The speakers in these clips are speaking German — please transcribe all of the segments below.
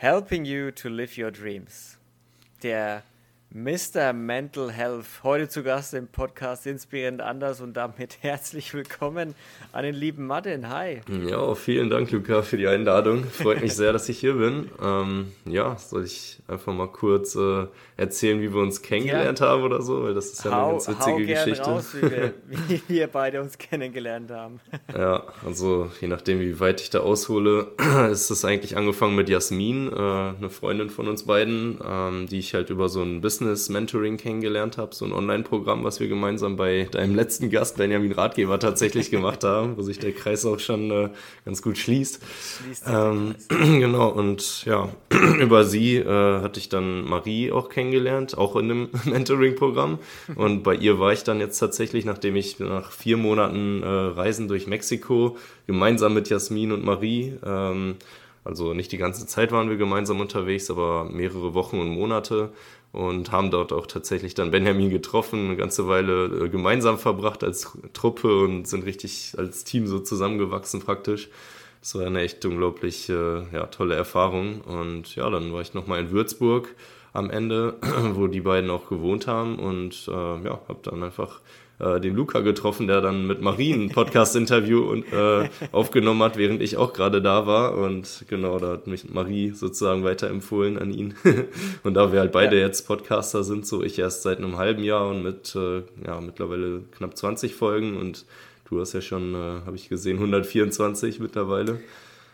Helping You to Live Your Dreams. Der Mr. Mental Health, heute zu Gast im Podcast Inspirierend Anders und damit herzlich willkommen an den lieben Martin. Hi. Ja, vielen Dank, Luca, für die Einladung. Freut mich sehr, dass ich hier bin. Ähm, ja, soll ich einfach mal kurz äh, erzählen, wie wir uns kennengelernt ja. haben oder so? Weil das ist ja hau, eine ganz witzige Geschichte. Raus, wie, wir, wie wir beide uns kennengelernt haben. ja, also je nachdem, wie weit ich da aushole, ist es eigentlich angefangen mit Jasmin, äh, eine Freundin von uns beiden, ähm, die ich halt über so ein Business Business Mentoring kennengelernt habe, so ein Online-Programm, was wir gemeinsam bei deinem letzten Gast Benjamin Ratgeber tatsächlich gemacht haben, wo sich der Kreis auch schon äh, ganz gut schließt. schließt ähm, genau, und ja, über sie äh, hatte ich dann Marie auch kennengelernt, auch in einem Mentoring-Programm. Und bei ihr war ich dann jetzt tatsächlich, nachdem ich nach vier Monaten äh, Reisen durch Mexiko gemeinsam mit Jasmin und Marie ähm, also nicht die ganze Zeit waren wir gemeinsam unterwegs, aber mehrere Wochen und Monate und haben dort auch tatsächlich dann Benjamin getroffen, eine ganze Weile äh, gemeinsam verbracht als Truppe und sind richtig als Team so zusammengewachsen praktisch. Das war eine echt unglaublich äh, ja, tolle Erfahrung. Und ja, dann war ich nochmal in Würzburg am Ende, wo die beiden auch gewohnt haben und äh, ja, habe dann einfach äh, den Luca getroffen, der dann mit Marie ein Podcast-Interview äh, aufgenommen hat, während ich auch gerade da war. Und genau, da hat mich Marie sozusagen weiterempfohlen an ihn. und da wir halt beide ja. jetzt Podcaster sind, so ich erst seit einem halben Jahr und mit äh, ja, mittlerweile knapp 20 Folgen und du hast ja schon, äh, habe ich gesehen, 124 mittlerweile.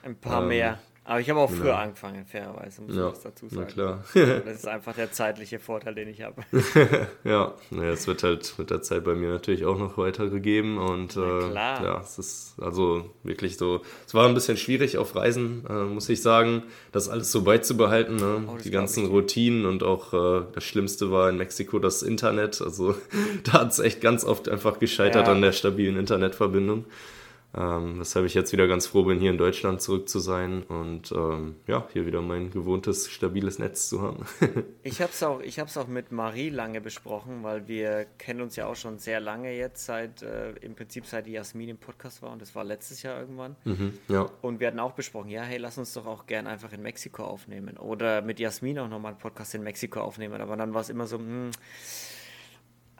Ein paar ähm, mehr. Aber ich habe auch früher ja. angefangen, fairerweise, muss ja, ich dazu sagen. Na klar. das ist einfach der zeitliche Vorteil, den ich habe. ja, es wird halt mit der Zeit bei mir natürlich auch noch weitergegeben und äh, ja, es ist also wirklich so, es war ein bisschen schwierig auf Reisen, äh, muss ich sagen, das alles so beizubehalten, ne? oh, die ganzen Routinen und auch äh, das Schlimmste war in Mexiko das Internet, also da hat es echt ganz oft einfach gescheitert ja. an der stabilen Internetverbindung. Ähm, weshalb ich jetzt wieder ganz froh bin, hier in Deutschland zurück zu sein und ähm, ja, hier wieder mein gewohntes, stabiles Netz zu haben. ich habe es auch, auch mit Marie lange besprochen, weil wir kennen uns ja auch schon sehr lange jetzt, seit äh, im Prinzip seit Jasmin im Podcast war und das war letztes Jahr irgendwann. Mhm, ja. Und wir hatten auch besprochen, ja, hey, lass uns doch auch gern einfach in Mexiko aufnehmen oder mit Jasmin auch nochmal einen Podcast in Mexiko aufnehmen. Aber dann war es immer so, mh, hm,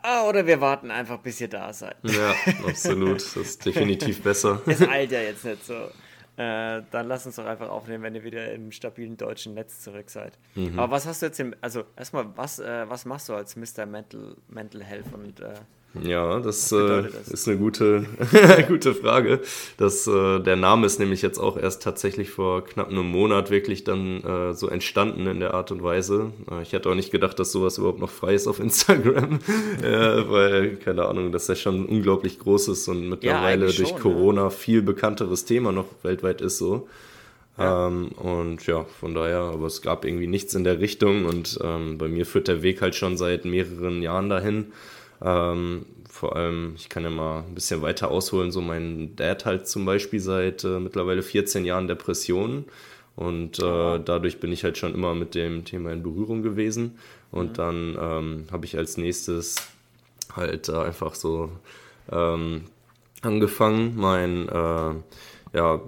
Ah, oder wir warten einfach, bis ihr da seid. Ja, absolut. Das ist definitiv besser. Es eilt ja jetzt nicht so. Äh, dann lass uns doch einfach aufnehmen, wenn ihr wieder im stabilen deutschen Netz zurück seid. Mhm. Aber was hast du jetzt im, also erstmal, was, äh, was machst du als Mr. Mental, Mental Health und äh, ja, das, äh, das, ist eine gute, gute Frage. Das, äh, der Name ist nämlich jetzt auch erst tatsächlich vor knapp einem Monat wirklich dann äh, so entstanden in der Art und Weise. Ich hätte auch nicht gedacht, dass sowas überhaupt noch frei ist auf Instagram, weil, keine Ahnung, das ja schon ein unglaublich großes und mittlerweile ja, durch schon, Corona ja. viel bekannteres Thema noch weltweit ist so. Ja. Ähm, und ja, von daher, aber es gab irgendwie nichts in der Richtung und ähm, bei mir führt der Weg halt schon seit mehreren Jahren dahin. Ähm, vor allem, ich kann ja mal ein bisschen weiter ausholen, so mein Dad halt zum Beispiel seit äh, mittlerweile 14 Jahren Depressionen. Und äh, dadurch bin ich halt schon immer mit dem Thema in Berührung gewesen. Und mhm. dann ähm, habe ich als nächstes halt äh, einfach so ähm, angefangen, mein äh, ja,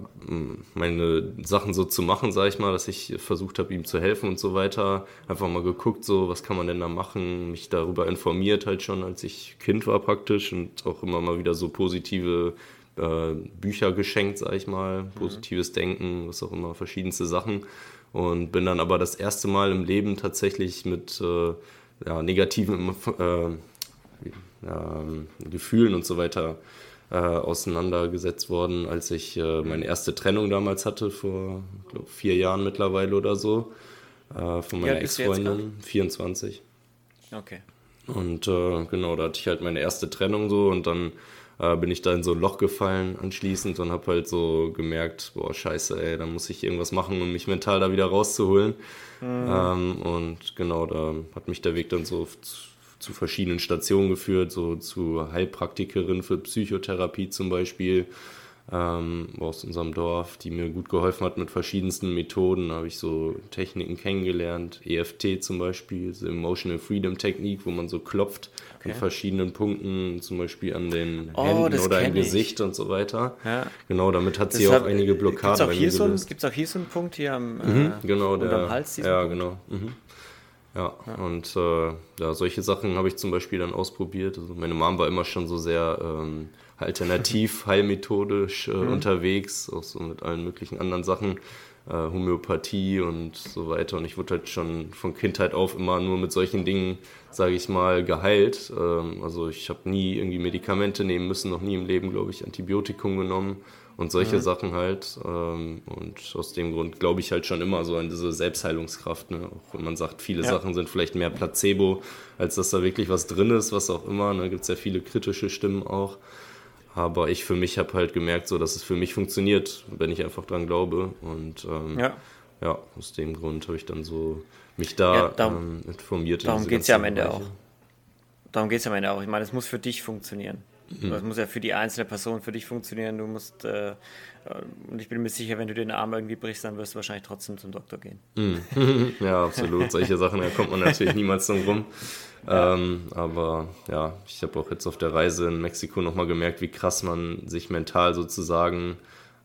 meine Sachen so zu machen, sage ich mal, dass ich versucht habe, ihm zu helfen und so weiter. Einfach mal geguckt, so, was kann man denn da machen, mich darüber informiert halt schon, als ich Kind war praktisch und auch immer mal wieder so positive äh, Bücher geschenkt, sage ich mal, mhm. positives mhm. Denken, was auch immer, verschiedenste Sachen. Und bin dann aber das erste Mal im Leben tatsächlich mit äh, ja, negativen äh, ja, Gefühlen und so weiter äh, auseinandergesetzt worden, als ich äh, meine erste Trennung damals hatte, vor glaub, vier Jahren mittlerweile oder so, äh, von meiner ja, Ex-Freundin, 24. Okay. Und äh, genau, da hatte ich halt meine erste Trennung so und dann äh, bin ich da in so ein Loch gefallen anschließend und habe halt so gemerkt, boah, scheiße, ey, da muss ich irgendwas machen, um mich mental da wieder rauszuholen. Mhm. Ähm, und genau, da hat mich der Weg dann so zu verschiedenen Stationen geführt, so zu Heilpraktikerin für Psychotherapie zum Beispiel. ähm, aus unserem Dorf, die mir gut geholfen hat mit verschiedensten Methoden. Da habe ich so Techniken kennengelernt, EFT zum Beispiel, so Emotional Freedom Technik, wo man so klopft okay. an verschiedenen Punkten, zum Beispiel an den oh, Händen oder im Gesicht und so weiter. Ja. Genau, damit hat sie Deshalb, auch einige Blockaden bei mir gelöst. Gibt es auch hier so einen Punkt hier am, mhm, äh, genau, der, Hals? Ja, Punkt? genau. Mhm. Ja, ja, und äh, ja, solche Sachen habe ich zum Beispiel dann ausprobiert. Also meine Mom war immer schon so sehr ähm, alternativ, heilmethodisch äh, mhm. unterwegs, auch so mit allen möglichen anderen Sachen, äh, Homöopathie und so weiter. Und ich wurde halt schon von Kindheit auf immer nur mit solchen Dingen, sage ich mal, geheilt. Ähm, also ich habe nie irgendwie Medikamente nehmen müssen, noch nie im Leben, glaube ich, Antibiotikum genommen und solche mhm. Sachen halt. Ähm, und aus dem Grund glaube ich halt schon immer so an diese Selbstheilungskraft. Ne? Auch wenn man sagt, viele ja. Sachen sind vielleicht mehr Placebo, als dass da wirklich was drin ist, was auch immer. Da ne? gibt es ja viele kritische Stimmen auch. Aber ich für mich habe halt gemerkt, so dass es für mich funktioniert, wenn ich einfach dran glaube. Und ähm, ja. ja. aus dem Grund habe ich dann so mich da ja, darum, ähm, informiert. Darum geht es ja am Ende Bereiche. auch. Darum geht es am Ende auch. Ich meine, es muss für dich funktionieren. Mhm. Das muss ja für die einzelne Person für dich funktionieren. Du musst, äh, und ich bin mir sicher, wenn du den Arm irgendwie brichst, dann wirst du wahrscheinlich trotzdem zum Doktor gehen. Mhm. ja, absolut. Solche Sachen, da kommt man natürlich niemals drum rum. Ja. Ähm, aber ja, ich habe auch jetzt auf der Reise in Mexiko nochmal gemerkt, wie krass man sich mental sozusagen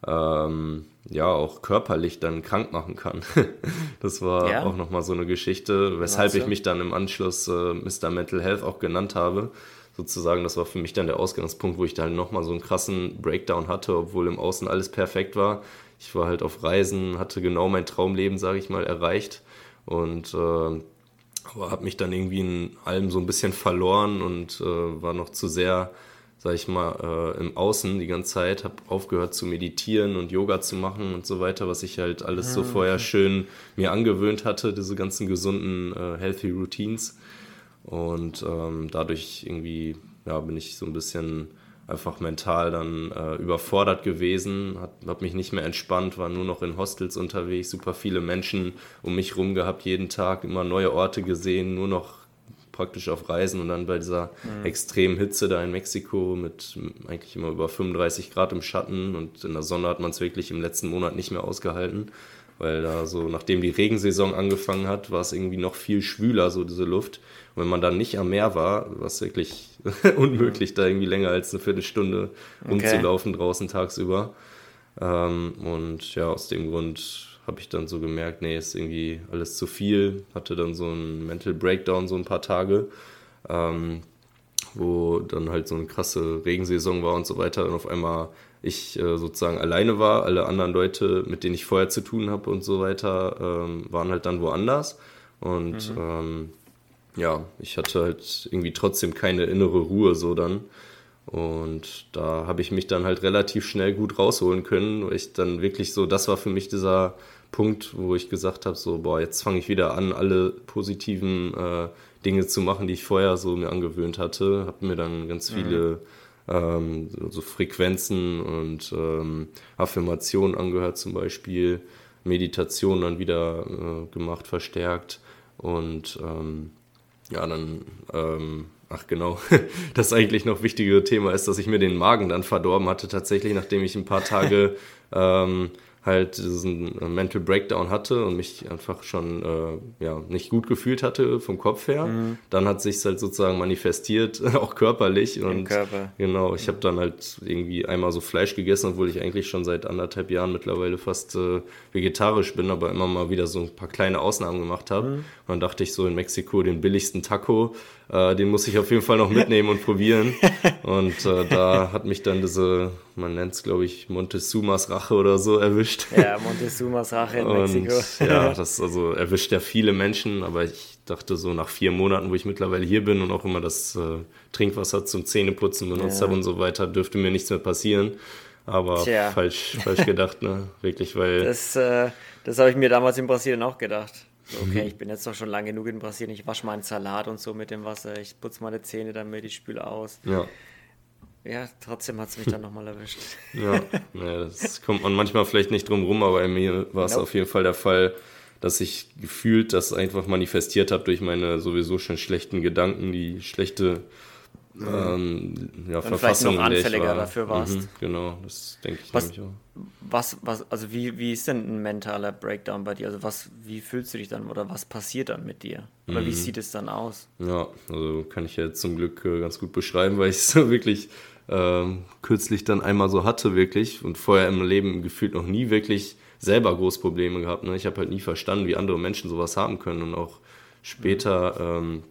ähm, ja auch körperlich dann krank machen kann. das war ja. auch nochmal so eine Geschichte, weshalb ich mich dann im Anschluss äh, Mr. Mental Health auch genannt habe sozusagen, das war für mich dann der Ausgangspunkt, wo ich dann nochmal so einen krassen Breakdown hatte, obwohl im Außen alles perfekt war. Ich war halt auf Reisen, hatte genau mein Traumleben, sage ich mal, erreicht und äh, aber habe mich dann irgendwie in allem so ein bisschen verloren und äh, war noch zu sehr, sag ich mal, äh, im Außen die ganze Zeit, habe aufgehört zu meditieren und Yoga zu machen und so weiter, was ich halt alles so ah, vorher schön mir angewöhnt hatte, diese ganzen gesunden, äh, healthy Routines. Und ähm, dadurch irgendwie ja, bin ich so ein bisschen einfach mental dann äh, überfordert gewesen, habe mich nicht mehr entspannt, war nur noch in Hostels unterwegs, super viele Menschen um mich rum gehabt, jeden Tag immer neue Orte gesehen, nur noch praktisch auf Reisen und dann bei dieser mhm. extremen Hitze da in Mexiko mit eigentlich immer über 35 Grad im Schatten und in der Sonne hat man es wirklich im letzten Monat nicht mehr ausgehalten, weil da so, nachdem die Regensaison angefangen hat, war es irgendwie noch viel schwüler, so diese Luft. Und wenn man dann nicht am Meer war, war es wirklich unmöglich, da irgendwie länger als eine Viertelstunde rumzulaufen okay. draußen tagsüber. Ähm, und ja, aus dem Grund habe ich dann so gemerkt, nee, ist irgendwie alles zu viel. Hatte dann so einen Mental Breakdown so ein paar Tage, ähm, wo dann halt so eine krasse Regensaison war und so weiter. Und auf einmal ich äh, sozusagen alleine war, alle anderen Leute, mit denen ich vorher zu tun habe und so weiter, ähm, waren halt dann woanders. Und mhm. ähm, ja, ich hatte halt irgendwie trotzdem keine innere Ruhe so dann. Und da habe ich mich dann halt relativ schnell gut rausholen können, weil ich dann wirklich so, das war für mich dieser Punkt, wo ich gesagt habe, so, boah, jetzt fange ich wieder an, alle positiven äh, Dinge zu machen, die ich vorher so mir angewöhnt hatte. Habe mir dann ganz mhm. Ähm, so Frequenzen und ähm, Affirmationen angehört zum Beispiel, Meditation dann wieder äh, gemacht, verstärkt. Und ähm, ja, dann, ähm, ach genau, das eigentlich noch wichtige Thema ist, dass ich mir den Magen dann verdorben hatte, tatsächlich, nachdem ich ein paar Tage ähm, halt diesen äh, Mental Breakdown hatte und mich einfach schon äh, ja, nicht gut gefühlt hatte vom Kopf her. Mhm. Dann hat sich halt sozusagen manifestiert, auch körperlich. Im und Körper. genau, ich habe dann halt irgendwie einmal so Fleisch gegessen, obwohl ich eigentlich schon seit anderthalb Jahren mittlerweile fast äh, vegetarisch bin, aber immer mal wieder so ein paar kleine Ausnahmen gemacht habe. Mhm. Und dann dachte ich so in Mexiko den billigsten Taco, äh, den muss ich auf jeden Fall noch mitnehmen und probieren. Und äh, da hat mich dann diese, man nennt es glaube ich Montezumas Rache oder so erwischt. Ja, Montezumas Rache in und, Mexiko. ja, das also erwischt ja viele Menschen, aber ich dachte so nach vier Monaten, wo ich mittlerweile hier bin und auch immer das äh, Trinkwasser zum Zähneputzen benutzt ja. habe und so weiter, dürfte mir nichts mehr passieren. Aber Tja. falsch, falsch gedacht, ne? Wirklich, weil. Das, äh, das habe ich mir damals in Brasilien auch gedacht. Okay, mhm. ich bin jetzt doch schon lange genug in Brasilien. Ich wasche meinen Salat und so mit dem Wasser. Ich putze meine Zähne damit, ich spüle aus. Ja. Ja, trotzdem hat es mich dann nochmal erwischt. Ja, naja, das kommt man manchmal vielleicht nicht drum rum, aber bei mir war es nope. auf jeden Fall der Fall, dass ich gefühlt das einfach manifestiert habe durch meine sowieso schon schlechten Gedanken, die schlechte ähm, ja, Und Verfassung, vielleicht noch anfälliger war. dafür warst. Mhm, genau, das denke ich was, nämlich auch. Was, was, also wie, wie ist denn ein mentaler Breakdown bei dir? Also was, wie fühlst du dich dann oder was passiert dann mit dir? Oder mhm. wie sieht es dann aus? Ja, also kann ich ja zum Glück äh, ganz gut beschreiben, weil ich es wirklich ähm, kürzlich dann einmal so hatte, wirklich. Und vorher im Leben gefühlt noch nie wirklich selber Großprobleme gehabt. Ne? Ich habe halt nie verstanden, wie andere Menschen sowas haben können. Und auch später, ähm,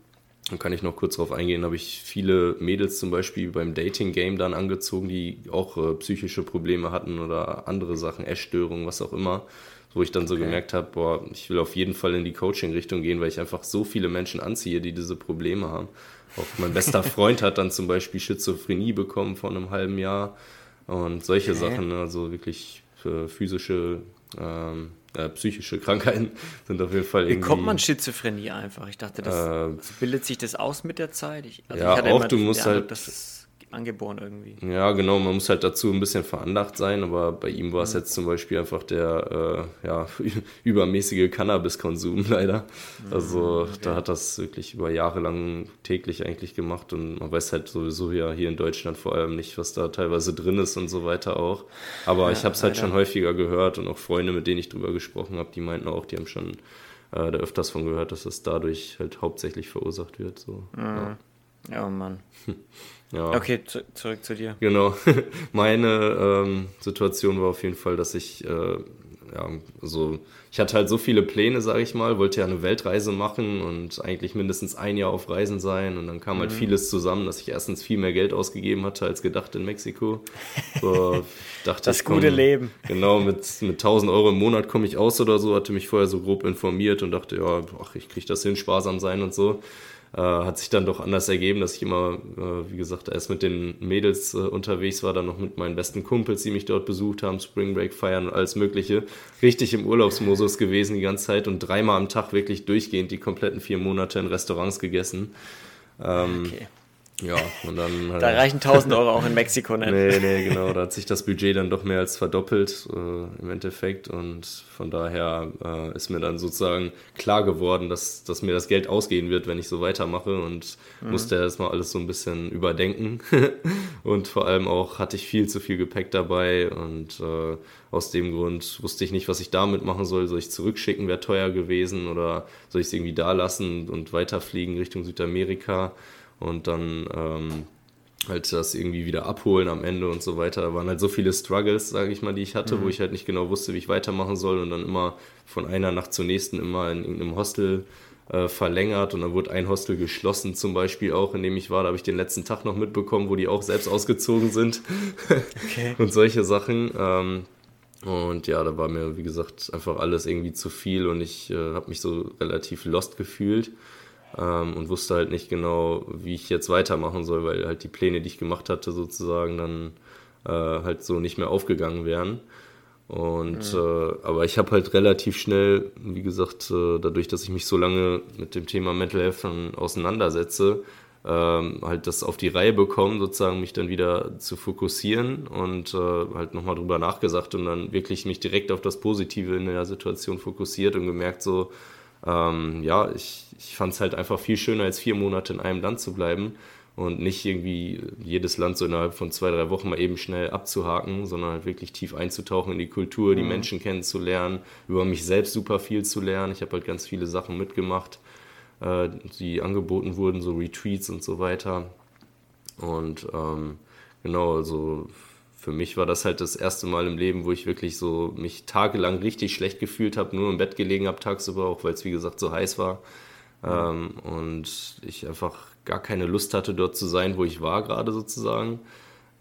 dann kann ich noch kurz darauf eingehen, habe ich viele Mädels zum Beispiel beim Dating-Game dann angezogen, die auch äh, psychische Probleme hatten oder andere Sachen, Essstörungen, was auch immer. Wo ich dann so okay. gemerkt habe, boah, ich will auf jeden Fall in die Coaching-Richtung gehen, weil ich einfach so viele Menschen anziehe, die diese Probleme haben. Auch mein bester Freund hat dann zum Beispiel Schizophrenie bekommen vor einem halben Jahr und solche. Sachen, ne? also wirklich äh, physische ähm, äh, psychische Krankheiten sind auf jeden Fall irgendwie. Wie kommt man Schizophrenie einfach? Ich dachte, das äh, bildet sich das aus mit der Zeit. Ich, also ja, auch du musst halt. Angeboren irgendwie. Ja, genau, man muss halt dazu ein bisschen veranlagt sein, aber bei ihm war es mhm. jetzt zum Beispiel einfach der äh, ja, übermäßige Cannabiskonsum leider. Mhm, also okay. da hat das wirklich über Jahre lang täglich eigentlich gemacht und man weiß halt sowieso ja hier in Deutschland vor allem nicht, was da teilweise drin ist und so weiter auch. Aber ja, ich habe es halt schon häufiger gehört und auch Freunde, mit denen ich drüber gesprochen habe, die meinten auch, die haben schon äh, da öfters von gehört, dass es dadurch halt hauptsächlich verursacht wird. So. Mhm. Ja. ja, Mann. Ja. Okay, zu, zurück zu dir. Genau. Meine ähm, Situation war auf jeden Fall, dass ich, äh, ja, so, ich hatte halt so viele Pläne, sage ich mal, wollte ja eine Weltreise machen und eigentlich mindestens ein Jahr auf Reisen sein und dann kam halt mhm. vieles zusammen, dass ich erstens viel mehr Geld ausgegeben hatte als gedacht in Mexiko. So, dachte das ich, komm, gute Leben. Genau, mit, mit 1000 Euro im Monat komme ich aus oder so, hatte mich vorher so grob informiert und dachte, ja, ach, ich kriege das hin, sparsam sein und so äh, hat sich dann doch anders ergeben, dass ich immer, äh, wie gesagt, erst mit den Mädels äh, unterwegs war, dann noch mit meinen besten Kumpels, die mich dort besucht haben, Spring Break feiern und alles Mögliche. Richtig im Urlaubsmodus gewesen die ganze Zeit und dreimal am Tag wirklich durchgehend die kompletten vier Monate in Restaurants gegessen. Ähm, okay. Ja, und dann. da reichen 1000 Euro auch in Mexiko nicht. Nee, nee, genau. Da hat sich das Budget dann doch mehr als verdoppelt äh, im Endeffekt. Und von daher äh, ist mir dann sozusagen klar geworden, dass, dass mir das Geld ausgehen wird, wenn ich so weitermache. Und mhm. musste erstmal alles so ein bisschen überdenken. und vor allem auch hatte ich viel zu viel Gepäck dabei. Und äh, aus dem Grund wusste ich nicht, was ich damit machen soll. Soll ich zurückschicken, wäre teuer gewesen. Oder soll ich es irgendwie da lassen und weiterfliegen Richtung Südamerika? Und dann ähm, halt das irgendwie wieder abholen am Ende und so weiter. Da waren halt so viele Struggles, sage ich mal, die ich hatte, mhm. wo ich halt nicht genau wusste, wie ich weitermachen soll und dann immer von einer Nacht zur nächsten immer in irgendeinem Hostel äh, verlängert und dann wurde ein Hostel geschlossen zum Beispiel auch, in dem ich war. Da habe ich den letzten Tag noch mitbekommen, wo die auch selbst ausgezogen sind okay. und solche Sachen. Ähm, und ja, da war mir, wie gesagt, einfach alles irgendwie zu viel und ich äh, habe mich so relativ lost gefühlt ähm, und wusste halt nicht genau, wie ich jetzt weitermachen soll, weil halt die Pläne, die ich gemacht hatte, sozusagen dann äh, halt so nicht mehr aufgegangen wären. Und mhm. äh, aber ich habe halt relativ schnell, wie gesagt, äh, dadurch, dass ich mich so lange mit dem Thema Mental Health auseinandersetze, ähm, halt das auf die Reihe bekommen, sozusagen mich dann wieder zu fokussieren und äh, halt nochmal drüber nachgesagt und dann wirklich mich direkt auf das Positive in der Situation fokussiert und gemerkt so, ähm, ja, ich, ich fand es halt einfach viel schöner, als vier Monate in einem Land zu bleiben und nicht irgendwie jedes Land so innerhalb von zwei, drei Wochen mal eben schnell abzuhaken, sondern halt wirklich tief einzutauchen in die Kultur, die mhm. Menschen kennenzulernen, über mich selbst super viel zu lernen. Ich habe halt ganz viele Sachen mitgemacht, äh, die angeboten wurden, so Retreats und so weiter. Und ähm, genau, also für mich war das halt das erste Mal im Leben, wo ich wirklich so mich tagelang richtig schlecht gefühlt habe, nur im Bett gelegen habe tagsüber, auch weil es wie gesagt so heiß war. Ähm, und ich einfach gar keine Lust hatte, dort zu sein, wo ich war gerade sozusagen.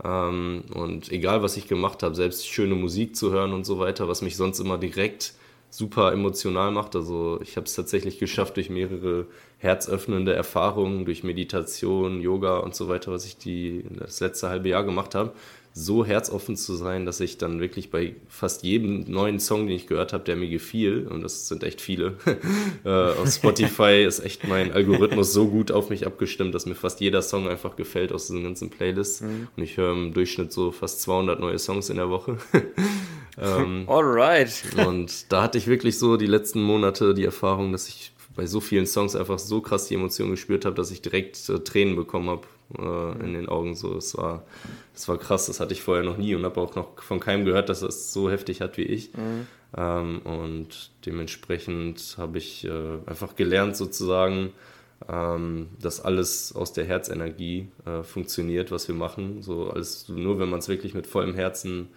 Ähm, und egal, was ich gemacht habe, selbst schöne Musik zu hören und so weiter, was mich sonst immer direkt super emotional macht. Also ich habe es tatsächlich geschafft durch mehrere herzöffnende Erfahrungen, durch Meditation, Yoga und so weiter, was ich die, das letzte halbe Jahr gemacht habe, so herzoffen zu sein, dass ich dann wirklich bei fast jedem neuen Song, den ich gehört habe, der mir gefiel, und das sind echt viele, äh, auf Spotify ist echt mein Algorithmus so gut auf mich abgestimmt, dass mir fast jeder Song einfach gefällt aus diesen ganzen Playlists. Mhm. Und ich höre im Durchschnitt so fast 200 neue Songs in der Woche. ähm, Alright. und da hatte ich wirklich so die letzten Monate die Erfahrung, dass ich bei so vielen Songs einfach so krass die Emotionen gespürt habe, dass ich direkt äh, Tränen bekommen habe äh, in den Augen. So, es war, das war krass, das hatte ich vorher noch nie und habe auch noch von keinem gehört, dass es so heftig hat wie ich. Mhm. Ähm, und dementsprechend habe ich äh, einfach gelernt, sozusagen, ähm, dass alles aus der Herzenergie äh, funktioniert, was wir machen. So alles, nur wenn man es wirklich mit vollem Herzen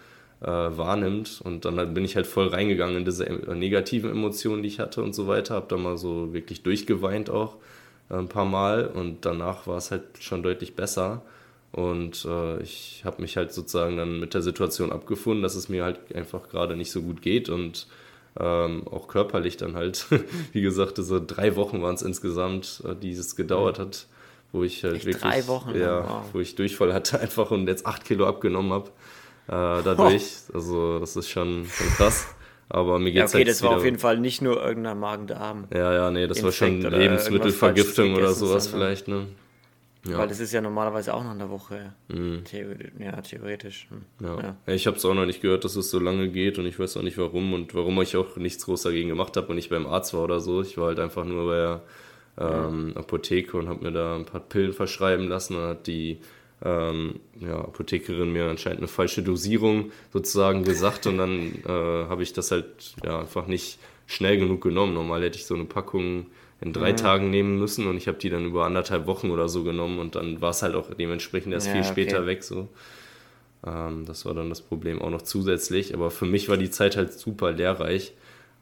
äh, wahrnimmt. Und dann bin ich halt voll reingegangen in diese äh, negativen Emotionen, die ich hatte und so weiter. Habe da mal so wirklich durchgeweint auch äh, ein paar Mal und danach war es halt schon deutlich besser. Und äh, ich habe mich halt sozusagen dann mit der Situation abgefunden, dass es mir halt einfach gerade nicht so gut geht und ähm, auch körperlich dann halt, wie gesagt, so drei Wochen waren es insgesamt, äh, die es gedauert hat, wo ich halt Echt wirklich, drei Wochen, ja, wow. wo ich Durchfall hatte einfach und jetzt acht Kilo abgenommen habe äh, dadurch. Oh. Also das ist schon, schon krass. Aber mir geht's ja, okay, halt das war auf jeden Fall nicht nur irgendein Magen-Darm. Ja, ja, nee, das Infekt war schon Lebensmittelvergiftung oder sowas vielleicht, ne? Ja. Weil das ist ja normalerweise auch noch eine Woche. Mhm. Theoretisch, ja, theoretisch. Hm. Ja. ja. Ich habe es auch noch nicht gehört, dass es so lange geht und ich weiß auch nicht warum und warum ich auch nichts groß dagegen gemacht habe und nicht beim Arzt war oder so. Ich war halt einfach nur bei der ähm, Apotheke und habe mir da ein paar Pillen verschreiben lassen und hat die ähm, ja, Apothekerin mir anscheinend eine falsche Dosierung sozusagen gesagt und dann äh, habe ich das halt ja, einfach nicht schnell genug genommen. Normal hätte ich so eine Packung in drei mhm. Tagen nehmen müssen und ich habe die dann über anderthalb Wochen oder so genommen und dann war es halt auch dementsprechend erst ja, viel später okay. weg. So. Ähm, das war dann das Problem auch noch zusätzlich, aber für mich war die Zeit halt super lehrreich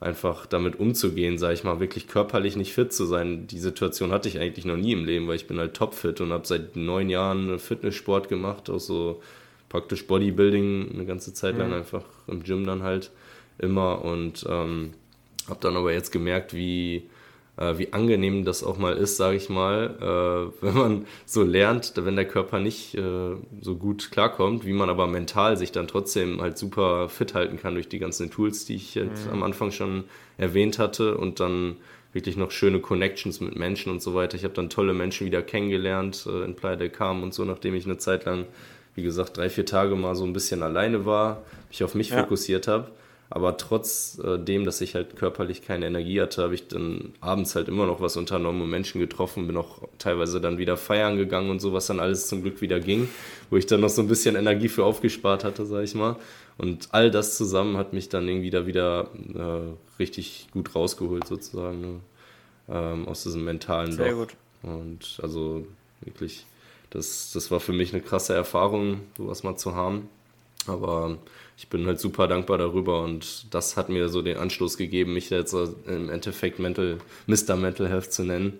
einfach damit umzugehen, sage ich mal, wirklich körperlich nicht fit zu sein. Die Situation hatte ich eigentlich noch nie im Leben, weil ich bin halt topfit und habe seit neun Jahren Fitnesssport gemacht, auch so praktisch Bodybuilding eine ganze Zeit lang mhm. einfach im Gym dann halt immer und ähm, habe dann aber jetzt gemerkt, wie äh, wie angenehm das auch mal ist, sage ich mal, äh, wenn man so lernt, wenn der Körper nicht äh, so gut klarkommt, wie man aber mental sich dann trotzdem halt super fit halten kann durch die ganzen Tools, die ich jetzt mhm. am Anfang schon erwähnt hatte und dann wirklich noch schöne Connections mit Menschen und so weiter. Ich habe dann tolle Menschen wieder kennengelernt äh, in Playa del Carmen und so, nachdem ich eine Zeit lang, wie gesagt, drei, vier Tage mal so ein bisschen alleine war, mich auf mich ja. fokussiert habe aber trotzdem, äh, dass ich halt körperlich keine Energie hatte, habe ich dann abends halt immer noch was unternommen und Menschen getroffen, bin auch teilweise dann wieder feiern gegangen und so, was dann alles zum Glück wieder ging, wo ich dann noch so ein bisschen Energie für aufgespart hatte, sag ich mal. Und all das zusammen hat mich dann irgendwie da wieder äh, richtig gut rausgeholt, sozusagen, ne? ähm, aus diesem mentalen Sehr Loch. gut. Und also wirklich, das, das war für mich eine krasse Erfahrung, sowas mal zu haben. Aber ich bin halt super dankbar darüber und das hat mir so den Anschluss gegeben, mich jetzt im Endeffekt Mental, Mr. Mental Health zu nennen,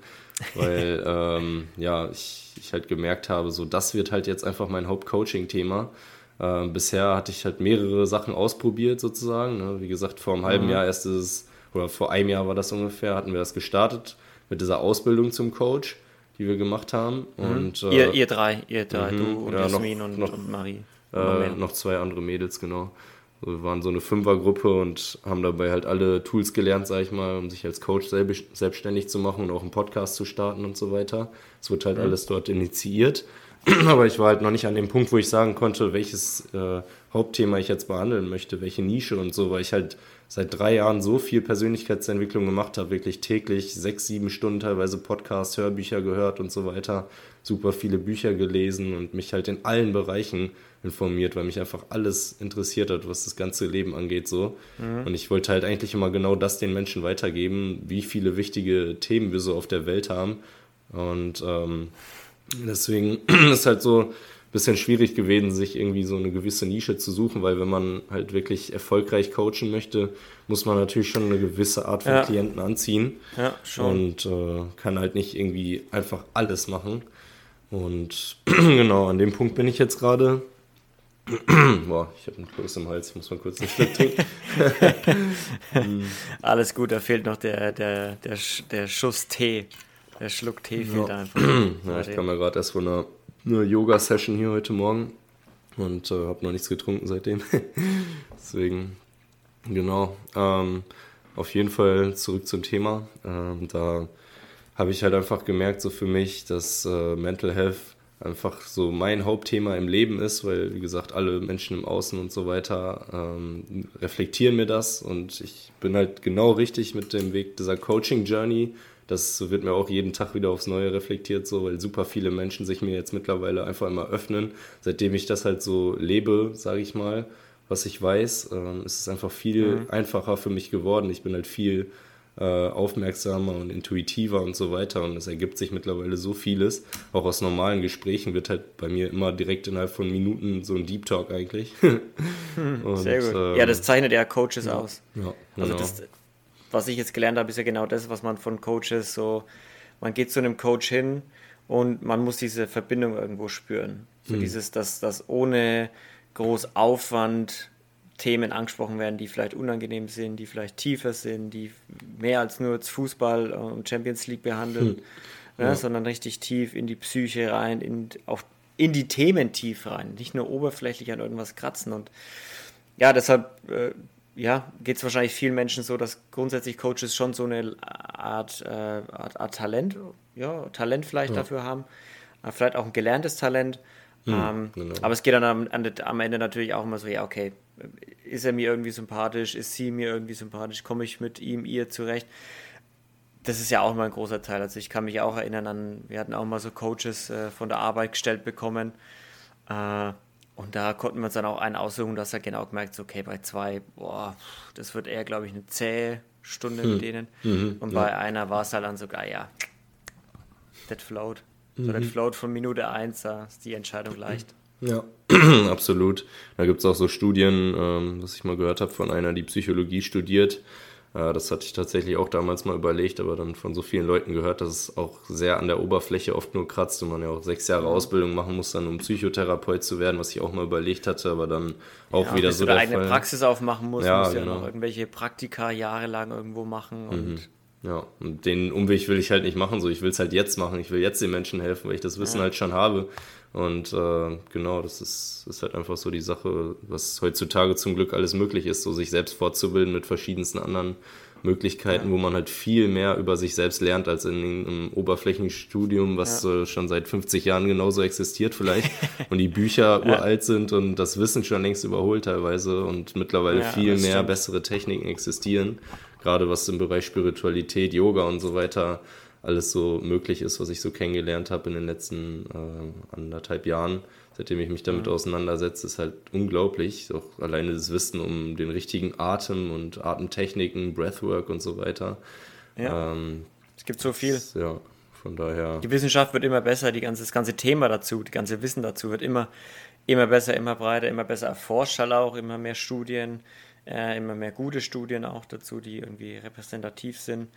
weil ähm, ja, ich, ich halt gemerkt habe, so das wird halt jetzt einfach mein Hauptcoaching-Thema. Äh, bisher hatte ich halt mehrere Sachen ausprobiert sozusagen. Ne? Wie gesagt, vor einem mhm. halben Jahr erst ist oder vor einem Jahr war das ungefähr, hatten wir das gestartet mit dieser Ausbildung zum Coach, die wir gemacht haben. Mhm. Und, äh, ihr, ihr drei, ihr drei, mhm, du und ja, Jasmin und, noch, und Marie. Äh, noch zwei andere Mädels, genau. wir waren so eine Fünfergruppe und haben dabei halt alle Tools gelernt, sag ich mal, um sich als Coach selbstständig zu machen und auch einen Podcast zu starten und so weiter. Es wird halt mhm. alles dort initiiert. Aber ich war halt noch nicht an dem Punkt, wo ich sagen konnte, welches äh, Hauptthema ich jetzt behandeln möchte, welche Nische und so, weil ich halt seit drei Jahren so viel Persönlichkeitsentwicklung gemacht habe, wirklich täglich sechs, sieben Stunden teilweise Podcasts, Hörbücher gehört und so weiter, super viele Bücher gelesen und mich halt in allen Bereichen informiert, weil mich einfach alles interessiert hat, was das ganze Leben angeht so. Mhm. Und ich wollte halt eigentlich immer genau das den Menschen weitergeben, wie viele wichtige Themen wir so auf der Welt haben. Und ähm, deswegen ist halt so ein bisschen schwierig gewesen, sich irgendwie so eine gewisse Nische zu suchen, weil wenn man halt wirklich erfolgreich coachen möchte, muss man natürlich schon eine gewisse Art von ja. Klienten anziehen. Ja, schon. Und äh, kann halt nicht irgendwie einfach alles machen. Und genau, an dem Punkt bin ich jetzt gerade. Boah, ich habe einen Kloß im Hals, ich muss mal kurz einen Schluck trinken. Alles gut, da fehlt noch der, der, der, der Schuss Tee. Der Schluck Tee fehlt ja. einfach. ja, ich kam ja gerade erst von einer, einer Yoga-Session hier heute Morgen und äh, habe noch nichts getrunken seitdem. Deswegen, genau. Ähm, auf jeden Fall zurück zum Thema. Ähm, da habe ich halt einfach gemerkt, so für mich, dass äh, Mental Health einfach so mein Hauptthema im Leben ist, weil, wie gesagt, alle Menschen im Außen und so weiter ähm, reflektieren mir das und ich bin halt genau richtig mit dem Weg dieser Coaching-Journey, Das wird mir auch jeden Tag wieder aufs Neue reflektiert, so, weil super viele Menschen sich mir jetzt mittlerweile einfach immer öffnen. Seitdem ich das halt so lebe, sage ich mal, was ich weiß, ähm, ist es einfach viel mhm. einfacher für mich geworden. Ich bin halt viel aufmerksamer und intuitiver und so weiter. Und es ergibt sich mittlerweile so vieles. Auch aus normalen Gesprächen wird halt bei mir immer direkt innerhalb von Minuten so ein Deep Talk eigentlich. und, Sehr gut. Ähm, ja, das zeichnet ja Coaches ja, aus. Ja, also genau. das, was ich jetzt gelernt habe, ist ja genau das, was man von Coaches so, man geht zu einem Coach hin und man muss diese Verbindung irgendwo spüren. So hm. dieses, dass das ohne groß Aufwand Themen angesprochen werden, die vielleicht unangenehm sind, die vielleicht tiefer sind, die mehr als nur Fußball und Champions League behandeln, hm. Ne, ja. sondern richtig tief in die Psyche rein, in, auch in die Themen tief rein, nicht nur oberflächlich an irgendwas kratzen. Und ja, deshalb äh, ja, geht es wahrscheinlich vielen Menschen so, dass grundsätzlich Coaches schon so eine Art, äh, Art, Art, Talent, ja, Talent vielleicht ja. dafür haben, äh, vielleicht auch ein gelerntes Talent. Hm, ähm, genau. Aber es geht dann am, am, Ende natürlich auch immer so, ja, okay, ist er mir irgendwie sympathisch, ist sie mir irgendwie sympathisch, komme ich mit ihm, ihr zurecht. Das ist ja auch mal ein großer Teil. Also ich kann mich auch erinnern an, wir hatten auch mal so Coaches äh, von der Arbeit gestellt bekommen. Äh, und da konnten wir uns dann auch einen aussuchen, dass er genau gemerkt, so, okay, bei zwei, boah, das wird eher, glaube ich, eine zähe Stunde hm. mit denen. Mhm, und bei ja. einer war es halt dann sogar, ja, that float. Mhm. So, das float von Minute eins, da ist die Entscheidung leicht. Ja, absolut. Da gibt es auch so Studien, ähm, was ich mal gehört habe von einer, die Psychologie studiert. Äh, das hatte ich tatsächlich auch damals mal überlegt, aber dann von so vielen Leuten gehört, dass es auch sehr an der Oberfläche oft nur kratzt und man ja auch sechs Jahre Ausbildung machen muss, dann um Psychotherapeut zu werden, was ich auch mal überlegt hatte, aber dann auch ja, wieder bis so du der eigene Fall. Praxis aufmachen musst, ja, musst genau. ja noch irgendwelche Praktika jahrelang irgendwo machen und mhm. Ja, und den Umweg will ich halt nicht machen, so ich will es halt jetzt machen. Ich will jetzt den Menschen helfen, weil ich das Wissen ja. halt schon habe. Und äh, genau, das ist, ist halt einfach so die Sache, was heutzutage zum Glück alles möglich ist, so sich selbst fortzubilden mit verschiedensten anderen Möglichkeiten, ja. wo man halt viel mehr über sich selbst lernt als in einem Oberflächenstudium, was ja. äh, schon seit 50 Jahren genauso existiert vielleicht und die Bücher ja. uralt sind und das Wissen schon längst überholt teilweise und mittlerweile viel mehr stimmt. bessere Techniken existieren, gerade was im Bereich Spiritualität, Yoga und so weiter alles so möglich ist, was ich so kennengelernt habe in den letzten äh, anderthalb Jahren, seitdem ich mich damit mhm. auseinandersetze, ist halt unglaublich. Auch alleine das Wissen um den richtigen Atem und Atemtechniken, Breathwork und so weiter. Ja. Ähm, es gibt so viel. Das, ja, von daher. Die Wissenschaft wird immer besser, die ganze, das ganze Thema dazu, das ganze Wissen dazu wird immer, immer besser, immer breiter, immer besser erforscht, halt auch immer mehr Studien, äh, immer mehr gute Studien auch dazu, die irgendwie repräsentativ sind.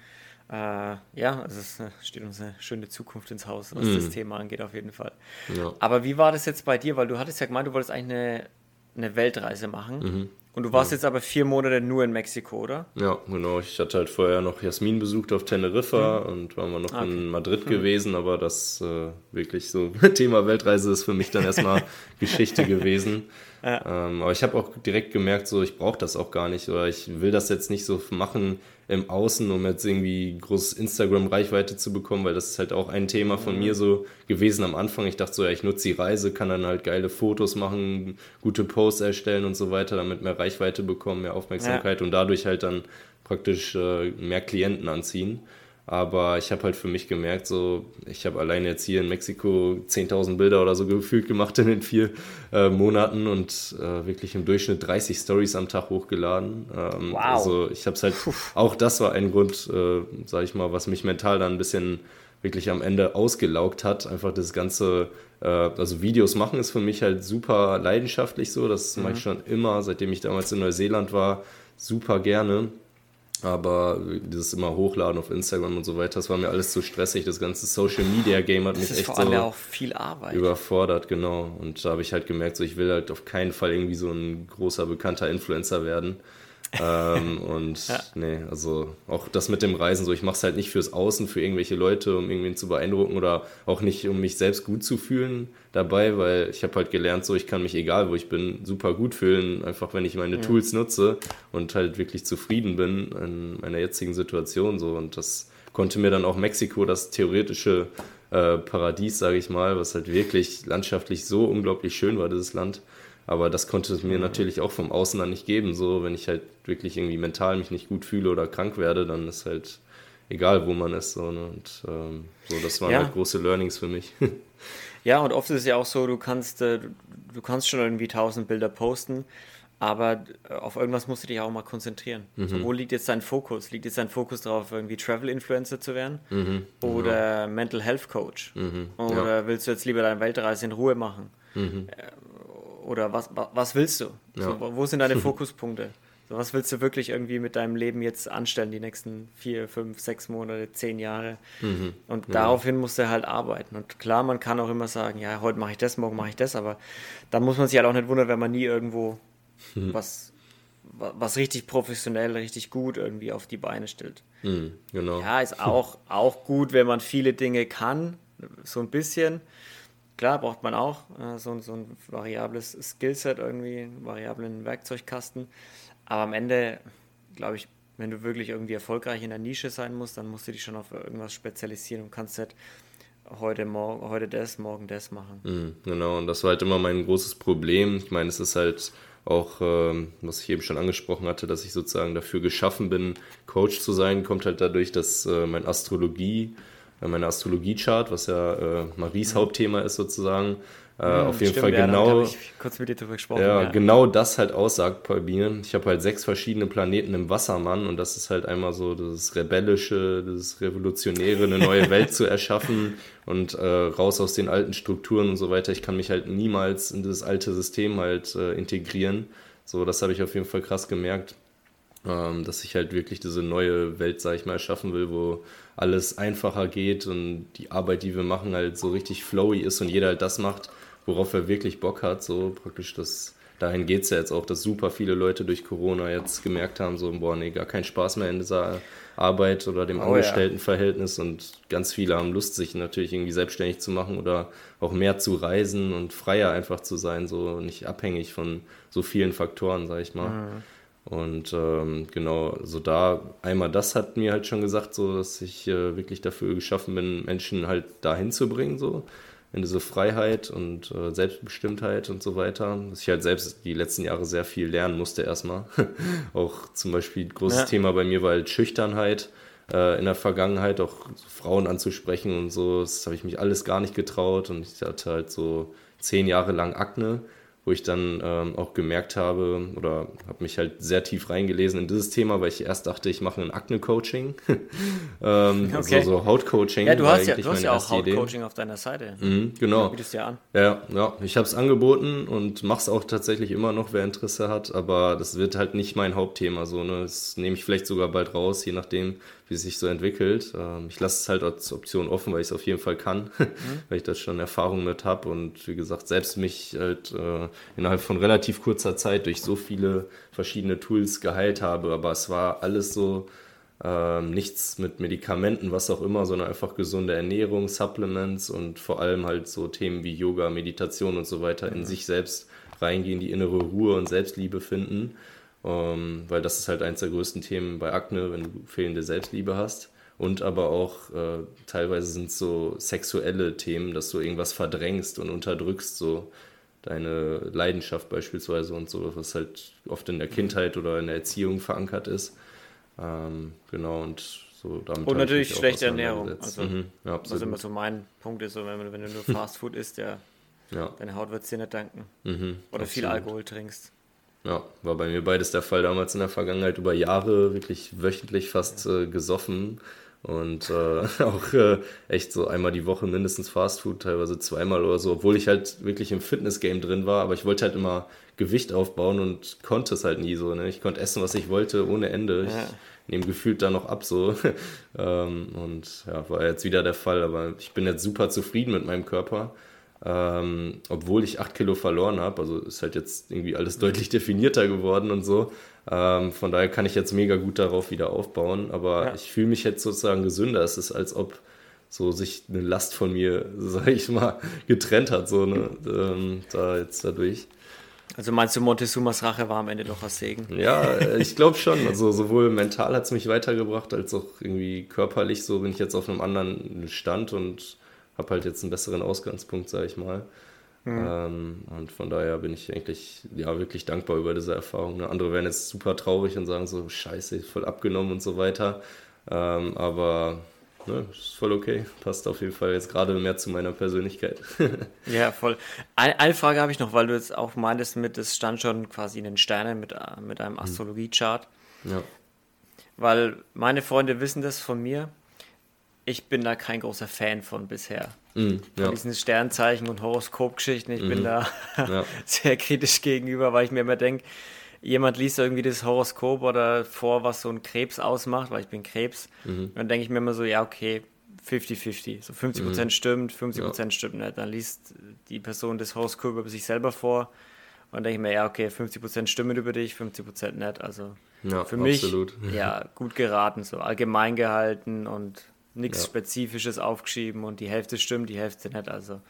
Äh, ja, also es äh, steht uns eine schöne Zukunft ins Haus, was mm. das Thema angeht, auf jeden Fall. Ja. Aber wie war das jetzt bei dir? Weil du hattest ja gemeint, du wolltest eigentlich eine, eine Weltreise machen. Mhm. Und du warst ja. jetzt aber vier Monate nur in Mexiko, oder? Ja, genau. Ich hatte halt vorher noch Jasmin besucht auf Teneriffa mhm. und waren wir noch okay. in Madrid mhm. gewesen, aber das äh, wirklich so Thema Weltreise ist für mich dann erstmal Geschichte gewesen. Ja. Ähm, aber ich habe auch direkt gemerkt, so ich brauche das auch gar nicht oder ich will das jetzt nicht so machen im Außen, um jetzt irgendwie groß Instagram-Reichweite zu bekommen, weil das ist halt auch ein Thema von mhm. mir so gewesen am Anfang. Ich dachte so, ja, ich nutze die Reise, kann dann halt geile Fotos machen, gute Posts erstellen und so weiter, damit mehr Reichweite bekommen, mehr Aufmerksamkeit ja. und dadurch halt dann praktisch äh, mehr Klienten anziehen. Aber ich habe halt für mich gemerkt, so, ich habe alleine jetzt hier in Mexiko 10.000 Bilder oder so gefühlt gemacht in den vier äh, Monaten und äh, wirklich im Durchschnitt 30 Stories am Tag hochgeladen. Ähm, wow. Also ich habe es halt, auch das war ein Grund, äh, sage ich mal, was mich mental dann ein bisschen wirklich am Ende ausgelaugt hat. Einfach das ganze, äh, also Videos machen ist für mich halt super leidenschaftlich so. Das mhm. mache ich schon immer, seitdem ich damals in Neuseeland war, super gerne. Aber dieses immer hochladen auf Instagram und so weiter, das war mir alles zu stressig. Das ganze Social Media Game hat das mich echt vor allem so ja auch viel Arbeit. überfordert, genau. Und da habe ich halt gemerkt, so ich will halt auf keinen Fall irgendwie so ein großer bekannter Influencer werden ähm, und ja. nee, also auch das mit dem Reisen, so ich mache es halt nicht fürs Außen, für irgendwelche Leute, um irgendwen zu beeindrucken oder auch nicht, um mich selbst gut zu fühlen dabei, weil ich habe halt gelernt, so ich kann mich, egal wo ich bin, super gut fühlen, einfach wenn ich meine ja. Tools nutze und halt wirklich zufrieden bin in meiner jetzigen Situation so und das konnte mir dann auch Mexiko, das theoretische äh, Paradies, sage ich mal, was halt wirklich landschaftlich so unglaublich schön war, dieses Land, aber das konnte es mir mhm. natürlich auch vom Außen dann nicht geben. So, wenn ich halt wirklich irgendwie mental mich nicht gut fühle oder krank werde, dann ist halt egal wo man ist. So, ne? Und ähm, so, das waren ja. halt große Learnings für mich. ja, und oft ist es ja auch so, du kannst, äh, du kannst schon irgendwie tausend Bilder posten, aber äh, auf irgendwas musst du dich auch mal konzentrieren. Mhm. So, wo liegt jetzt dein Fokus? Liegt jetzt dein Fokus darauf, irgendwie Travel-Influencer zu werden? Mhm. Oder ja. Mental Health Coach? Mhm. Oder ja. willst du jetzt lieber deine Weltreise in Ruhe machen? Mhm. Äh, oder was, was willst du? Ja. So, wo sind deine Fokuspunkte? So, was willst du wirklich irgendwie mit deinem Leben jetzt anstellen, die nächsten vier, fünf, sechs Monate, zehn Jahre? Mhm. Und daraufhin musst du halt arbeiten. Und klar, man kann auch immer sagen, ja, heute mache ich das, morgen mache ich das, aber dann muss man sich halt auch nicht wundern, wenn man nie irgendwo mhm. was, was richtig professionell, richtig gut irgendwie auf die Beine stellt. Mhm, genau. Ja, ist auch, auch gut, wenn man viele Dinge kann, so ein bisschen. Klar, braucht man auch äh, so, so ein variables Skillset irgendwie, einen variablen Werkzeugkasten. Aber am Ende, glaube ich, wenn du wirklich irgendwie erfolgreich in der Nische sein musst, dann musst du dich schon auf irgendwas spezialisieren und kannst nicht heute, morgen, heute das, morgen das machen. Mhm, genau, und das war halt immer mein großes Problem. Ich meine, es ist halt auch, ähm, was ich eben schon angesprochen hatte, dass ich sozusagen dafür geschaffen bin, Coach zu sein, kommt halt dadurch, dass äh, mein Astrologie, äh, meine Astrologie-Chart, was ja äh, Maries mhm. Hauptthema ist sozusagen, äh, hm, auf jeden stimmt, Fall ja, genau. Ich kurz mit dir drüber gesprochen. Ja, ja, genau das halt aussagt bei mir. Ich habe halt sechs verschiedene Planeten im Wassermann und das ist halt einmal so das Rebellische, das Revolutionäre, eine neue Welt zu erschaffen und äh, raus aus den alten Strukturen und so weiter. Ich kann mich halt niemals in das alte System halt äh, integrieren. So, das habe ich auf jeden Fall krass gemerkt, ähm, dass ich halt wirklich diese neue Welt, sag ich mal, erschaffen will, wo alles einfacher geht und die Arbeit, die wir machen, halt so richtig flowy ist und jeder halt das macht, worauf er wirklich Bock hat. So praktisch das, dahin geht es ja jetzt auch, dass super viele Leute durch Corona jetzt gemerkt haben, so, boah, nee, gar keinen Spaß mehr in dieser Arbeit oder dem oh, Angestelltenverhältnis ja. und ganz viele haben Lust, sich natürlich irgendwie selbstständig zu machen oder auch mehr zu reisen und freier einfach zu sein, so nicht abhängig von so vielen Faktoren, sag ich mal. Mhm. Und ähm, genau, so da, einmal das hat mir halt schon gesagt, so dass ich äh, wirklich dafür geschaffen bin, Menschen halt dahin zu bringen, so in diese Freiheit und äh, Selbstbestimmtheit und so weiter. Dass ich halt selbst die letzten Jahre sehr viel lernen musste erstmal. auch zum Beispiel ein großes ja. Thema bei mir war halt Schüchternheit äh, in der Vergangenheit, auch so Frauen anzusprechen und so. Das habe ich mich alles gar nicht getraut und ich hatte halt so zehn Jahre lang Akne wo ich dann ähm, auch gemerkt habe oder habe mich halt sehr tief reingelesen in dieses Thema, weil ich erst dachte, ich mache ein Akne-Coaching, ähm, okay. also so Haut-Coaching. Ja, du hast ja, du hast ja auch Haut-Coaching auf deiner Seite. Mhm, genau. Du bietest ja an. Ja, ja ich habe es angeboten und mache es auch tatsächlich immer noch, wer Interesse hat, aber das wird halt nicht mein Hauptthema. So, ne? Das nehme ich vielleicht sogar bald raus, je nachdem, wie es sich so entwickelt. Ähm, ich lasse es halt als Option offen, weil ich es auf jeden Fall kann, mhm. weil ich da schon Erfahrung mit habe und wie gesagt, selbst mich halt äh, innerhalb von relativ kurzer Zeit durch so viele verschiedene Tools geheilt habe. Aber es war alles so ähm, nichts mit Medikamenten, was auch immer, sondern einfach gesunde Ernährung, Supplements und vor allem halt so Themen wie Yoga, Meditation und so weiter in mhm. sich selbst reingehen, die innere Ruhe und Selbstliebe finden. Ähm, weil das ist halt eins der größten Themen bei Akne, wenn du fehlende Selbstliebe hast. Und aber auch äh, teilweise sind es so sexuelle Themen, dass du irgendwas verdrängst und unterdrückst, so deine Leidenschaft beispielsweise und so, was halt oft in der Kindheit oder in der Erziehung verankert ist. Ähm, genau, und so damit. Und natürlich schlechte Ernährung. Also, mhm, ja, was immer so mein Punkt ist, so, wenn, wenn du nur Fastfood isst, ja, ja. deine Haut wird es dir nicht danken. Mhm, oder absolut. viel Alkohol trinkst. Ja, war bei mir beides der Fall. Damals in der Vergangenheit über Jahre wirklich wöchentlich fast äh, gesoffen und äh, auch äh, echt so einmal die Woche mindestens Fastfood, teilweise zweimal oder so, obwohl ich halt wirklich im Fitnessgame drin war, aber ich wollte halt immer Gewicht aufbauen und konnte es halt nie so. Ne? Ich konnte essen, was ich wollte, ohne Ende. Ja. Ich nehme gefühlt da noch ab so. ähm, und ja, war jetzt wieder der Fall, aber ich bin jetzt super zufrieden mit meinem Körper ähm, obwohl ich 8 Kilo verloren habe. Also ist halt jetzt irgendwie alles deutlich definierter geworden und so. Ähm, von daher kann ich jetzt mega gut darauf wieder aufbauen. Aber ja. ich fühle mich jetzt sozusagen gesünder. Es ist, als ob so sich eine Last von mir, sag ich mal, getrennt hat, so ne, ähm, da jetzt dadurch. Also meinst du, Montezumas Rache war am Ende doch was Segen? Ja, äh, ich glaube schon. Also sowohl mental hat es mich weitergebracht, als auch irgendwie körperlich. So bin ich jetzt auf einem anderen Stand und habe halt jetzt einen besseren Ausgangspunkt, sage ich mal. Mhm. Ähm, und von daher bin ich eigentlich ja wirklich dankbar über diese Erfahrung. Ne? Andere werden jetzt super traurig und sagen so, scheiße, voll abgenommen und so weiter. Ähm, aber ne, ist voll okay. Passt auf jeden Fall jetzt gerade mehr zu meiner Persönlichkeit. ja, voll. Eine, eine Frage habe ich noch, weil du jetzt auch meintest, mit, es stand schon quasi in den Sternen mit, mit einem hm. Astrologie-Chart. Ja. Weil meine Freunde wissen das von mir. Ich bin da kein großer Fan von bisher. Mm, ja. Von diesen Sternzeichen und Horoskopgeschichten. Ich mm. bin mhm. da ja. sehr kritisch gegenüber, weil ich mir immer denke, jemand liest irgendwie das Horoskop oder vor, was so ein Krebs ausmacht, weil ich bin Krebs. Mhm. Dann denke ich mir immer so, ja, okay, 50-50. So 50% mhm. stimmt, 50% ja. stimmt nicht. Dann liest die Person das Horoskop über sich selber vor und denke ich mir, ja, okay, 50% stimmen über dich, 50% nicht. Also ja, für mich, absolut. ja, gut geraten, so allgemein gehalten und nichts ja. Spezifisches aufgeschrieben und die Hälfte stimmt, die Hälfte nicht. Also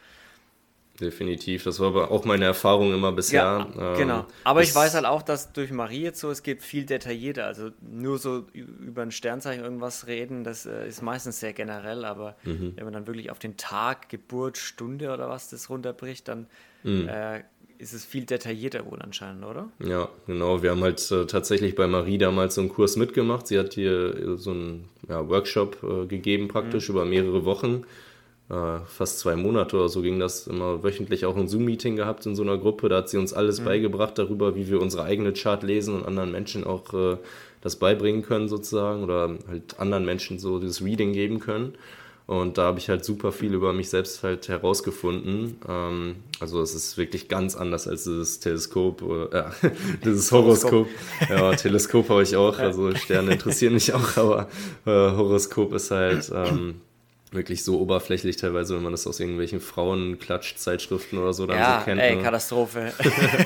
Definitiv, das war aber auch meine Erfahrung immer bisher. Ja, ähm, genau. Aber ich weiß halt auch, dass durch Marie jetzt so, es geht viel detaillierter. Also nur so über ein Sternzeichen irgendwas reden, das äh, ist meistens sehr generell, aber mhm. wenn man dann wirklich auf den Tag, Geburt, Stunde oder was das runterbricht, dann mhm. äh, ist es viel detaillierter wohl anscheinend, oder? Ja, genau. Wir haben halt äh, tatsächlich bei Marie damals so einen Kurs mitgemacht. Sie hat hier äh, so einen ja, Workshop äh, gegeben, praktisch mhm. über mehrere Wochen äh, fast zwei Monate oder so ging das immer wöchentlich auch ein Zoom-Meeting gehabt in so einer Gruppe. Da hat sie uns alles mhm. beigebracht darüber, wie wir unsere eigene Chart lesen und anderen Menschen auch äh, das beibringen können sozusagen oder halt anderen Menschen so dieses Reading geben können. Und da habe ich halt super viel über mich selbst halt herausgefunden. Ähm, also es ist wirklich ganz anders als dieses Teleskop, äh, dieses Horoskop. ja, Teleskop habe ich auch, also Sterne interessieren mich auch, aber äh, Horoskop ist halt ähm, wirklich so oberflächlich teilweise, wenn man das aus irgendwelchen Frauenklatschzeitschriften oder so dann ja, so kennt. Ey, ne? Katastrophe.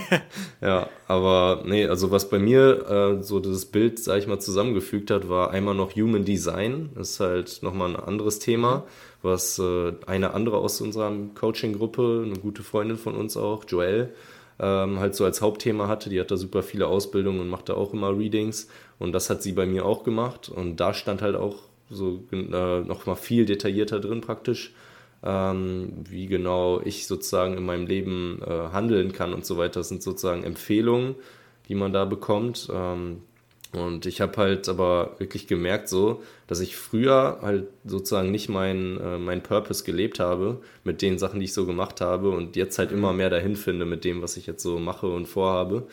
ja, aber nee, also was bei mir äh, so das Bild, sag ich mal, zusammengefügt hat, war einmal noch Human Design. Das ist halt nochmal ein anderes Thema, was äh, eine andere aus unserer Coaching-Gruppe, eine gute Freundin von uns auch, Joelle, ähm, halt so als Hauptthema hatte. Die hat da super viele Ausbildungen und macht da auch immer Readings. Und das hat sie bei mir auch gemacht. Und da stand halt auch so äh, nochmal viel detaillierter drin praktisch, ähm, wie genau ich sozusagen in meinem Leben äh, handeln kann und so weiter. Das sind sozusagen Empfehlungen, die man da bekommt. Ähm, und ich habe halt aber wirklich gemerkt so, dass ich früher halt sozusagen nicht meinen äh, mein Purpose gelebt habe mit den Sachen, die ich so gemacht habe und jetzt halt immer mehr dahin finde mit dem, was ich jetzt so mache und vorhabe.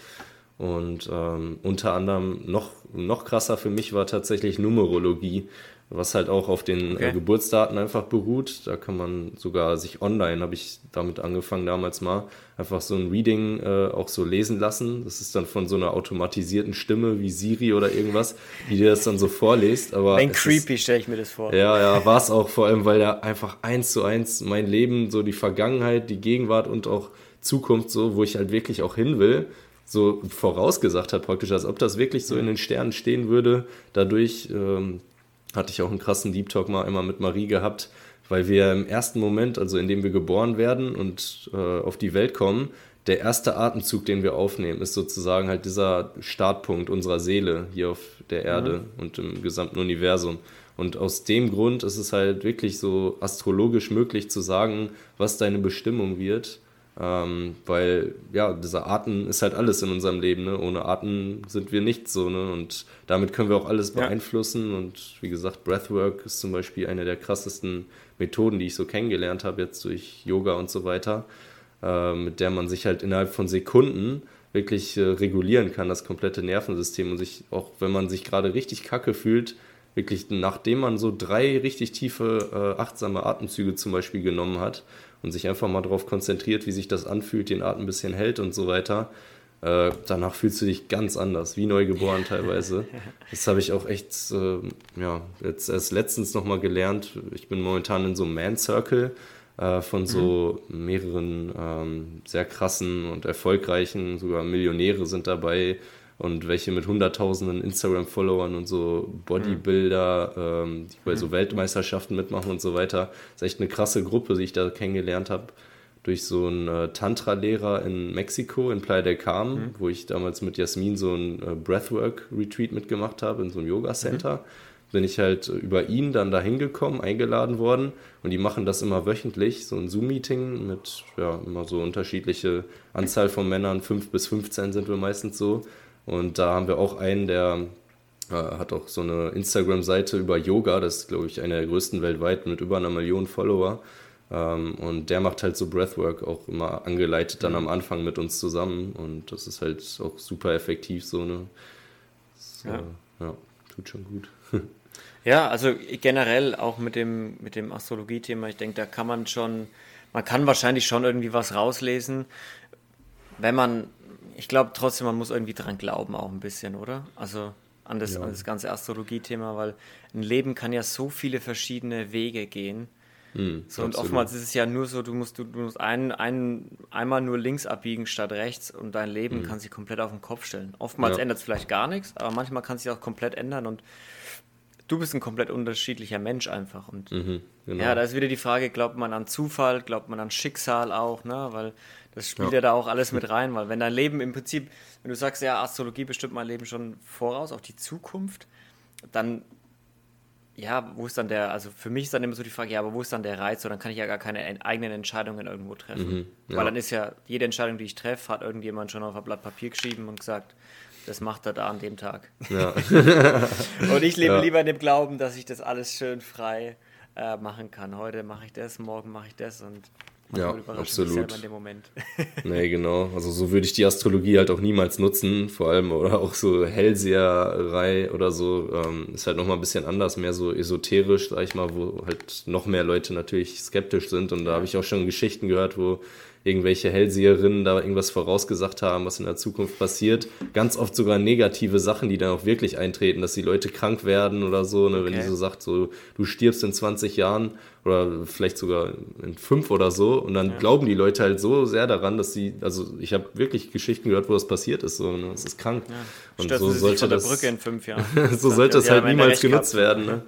Und ähm, unter anderem noch, noch krasser für mich war tatsächlich Numerologie was halt auch auf den äh, okay. äh, Geburtsdaten einfach beruht. Da kann man sogar sich online, habe ich damit angefangen damals mal, einfach so ein Reading äh, auch so lesen lassen. Das ist dann von so einer automatisierten Stimme wie Siri oder irgendwas, die dir das dann so vorliest. Aber Ein creepy stelle ich mir das vor. Ja, ja, war es auch vor allem, weil er einfach eins zu eins mein Leben, so die Vergangenheit, die Gegenwart und auch Zukunft, so, wo ich halt wirklich auch hin will, so vorausgesagt hat praktisch, als ob das wirklich so in den Sternen stehen würde. Dadurch ähm, hatte ich auch einen krassen Deep Talk mal einmal mit Marie gehabt, weil wir im ersten Moment, also in dem wir geboren werden und äh, auf die Welt kommen, der erste Atemzug, den wir aufnehmen, ist sozusagen halt dieser Startpunkt unserer Seele hier auf der Erde mhm. und im gesamten Universum. Und aus dem Grund ist es halt wirklich so astrologisch möglich zu sagen, was deine Bestimmung wird. Ähm, weil, ja, dieser Atem ist halt alles in unserem Leben. Ne? Ohne Atem sind wir nichts so. Ne? Und damit können wir auch alles beeinflussen. Ja. Und wie gesagt, Breathwork ist zum Beispiel eine der krassesten Methoden, die ich so kennengelernt habe, jetzt durch Yoga und so weiter, äh, mit der man sich halt innerhalb von Sekunden wirklich äh, regulieren kann, das komplette Nervensystem. Und sich, auch wenn man sich gerade richtig kacke fühlt, wirklich nachdem man so drei richtig tiefe, äh, achtsame Atemzüge zum Beispiel genommen hat, und sich einfach mal darauf konzentriert, wie sich das anfühlt, den Atem ein bisschen hält und so weiter, äh, danach fühlst du dich ganz anders, wie neugeboren teilweise. Das habe ich auch echt, äh, ja, jetzt erst letztens nochmal gelernt. Ich bin momentan in so einem Man Circle äh, von so mhm. mehreren ähm, sehr krassen und erfolgreichen, sogar Millionäre sind dabei, und welche mit hunderttausenden Instagram-Followern und so Bodybuilder, ähm, die bei so Weltmeisterschaften mitmachen und so weiter. Das ist echt eine krasse Gruppe, die ich da kennengelernt habe durch so einen äh, Tantra-Lehrer in Mexiko, in Playa del Carmen, mhm. wo ich damals mit Jasmin so ein äh, Breathwork-Retreat mitgemacht habe in so einem Yoga-Center. Mhm. Bin ich halt über ihn dann da hingekommen, eingeladen worden und die machen das immer wöchentlich, so ein Zoom-Meeting mit ja, immer so unterschiedliche Anzahl von Männern, fünf bis 15 sind wir meistens so und da haben wir auch einen, der Äh, hat auch so eine Instagram-Seite über Yoga, das ist, glaube ich, eine der größten weltweit mit über einer Million Follower. Ähm, und der macht halt so Breathwork auch immer angeleitet dann mhm. am Anfang mit uns zusammen. Und das ist halt auch super effektiv so. Ne? So, ja. ja, tut schon gut. ja, also generell auch mit dem, mit dem Astrologie-Thema, ich denke, da kann man schon, man kann wahrscheinlich schon irgendwie was rauslesen, wenn man, ich glaube trotzdem, man muss irgendwie dran glauben auch ein bisschen, oder? Also an das, ja. an das ganze Astrologie-Thema, weil ein Leben kann ja so viele verschiedene Wege gehen. Mhm, so, und oftmals ist es ja nur so, du musst, du, du musst ein, ein, einmal nur links abbiegen statt rechts und dein Leben mhm. kann sich komplett auf den Kopf stellen. Oftmals ja. ändert es vielleicht gar nichts, aber manchmal kann es sich auch komplett ändern und du bist ein komplett unterschiedlicher Mensch einfach. Und mhm, genau. ja, da ist wieder die Frage, glaubt man an Zufall, glaubt man an Schicksal auch, ne? Weil das spielt ja. ja da auch alles mit rein, weil wenn dein Leben im Prinzip, wenn du sagst, ja, Astrologie bestimmt mein Leben schon voraus, auch die Zukunft, dann ja, wo ist dann der, also für mich ist dann immer so die Frage, ja, aber wo ist dann der Reiz? So, dann kann ich ja gar keine eigenen Entscheidungen irgendwo treffen. Mhm, ja. Weil dann ist ja, jede Entscheidung, die ich treffe, hat irgendjemand schon auf ein Blatt Papier geschrieben und gesagt, das macht er da an dem Tag. Ja. und ich lebe ja. lieber in dem Glauben, dass ich das alles schön frei äh, machen kann. Heute mache ich das, morgen mache ich das und ja, absolut. in dem Moment. nee, genau. Also so würde ich die Astrologie halt auch niemals nutzen, vor allem oder auch so Hellseherei oder so. Ähm, ist halt nochmal ein bisschen anders, mehr so esoterisch, sag ich mal, wo halt noch mehr Leute natürlich skeptisch sind. Und da habe ich auch schon Geschichten gehört, wo irgendwelche Hellseherinnen da irgendwas vorausgesagt haben, was in der Zukunft passiert. Ganz oft sogar negative Sachen, die dann auch wirklich eintreten, dass die Leute krank werden oder so. Ne? Okay. Wenn die so sagt, so du stirbst in 20 Jahren oder vielleicht sogar in fünf oder so. Und dann ja. glauben die Leute halt so sehr daran, dass sie, also ich habe wirklich Geschichten gehört, wo das passiert ist. So, ne? Es ist krank. Ja. Und Stürzen so sollte das. Brücke in fünf Jahren. so sollte es halt niemals genutzt werden. Ne?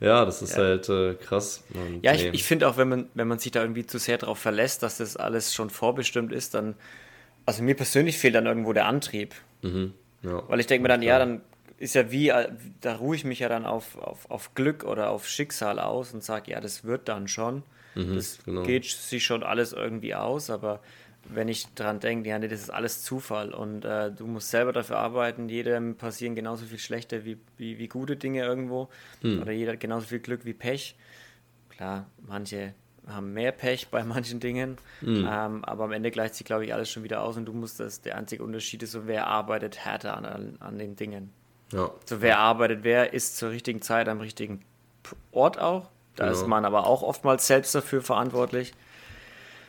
Ja, das ist ja. halt äh, krass. Und, ja, ich, nee. ich finde auch, wenn man, wenn man sich da irgendwie zu sehr darauf verlässt, dass das alles schon vorbestimmt ist, dann, also mir persönlich fehlt dann irgendwo der Antrieb. Mhm. Ja. Weil ich denke mir dann, ja, dann ist ja wie, da ruhe ich mich ja dann auf, auf, auf Glück oder auf Schicksal aus und sage, ja, das wird dann schon. Mhm, das genau. geht sich schon alles irgendwie aus, aber wenn ich daran denke, ja, nee, das ist alles Zufall und äh, du musst selber dafür arbeiten, jedem passieren genauso viel schlechte wie, wie, wie gute Dinge irgendwo hm. oder jeder hat genauso viel Glück wie Pech. Klar, manche haben mehr Pech bei manchen Dingen, hm. ähm, aber am Ende gleicht sich, glaube ich, alles schon wieder aus und du musst das, der einzige Unterschied ist so, wer arbeitet härter an, an den Dingen. Ja. So, wer arbeitet, wer ist zur richtigen Zeit am richtigen Ort auch. Da genau. ist man aber auch oftmals selbst dafür verantwortlich.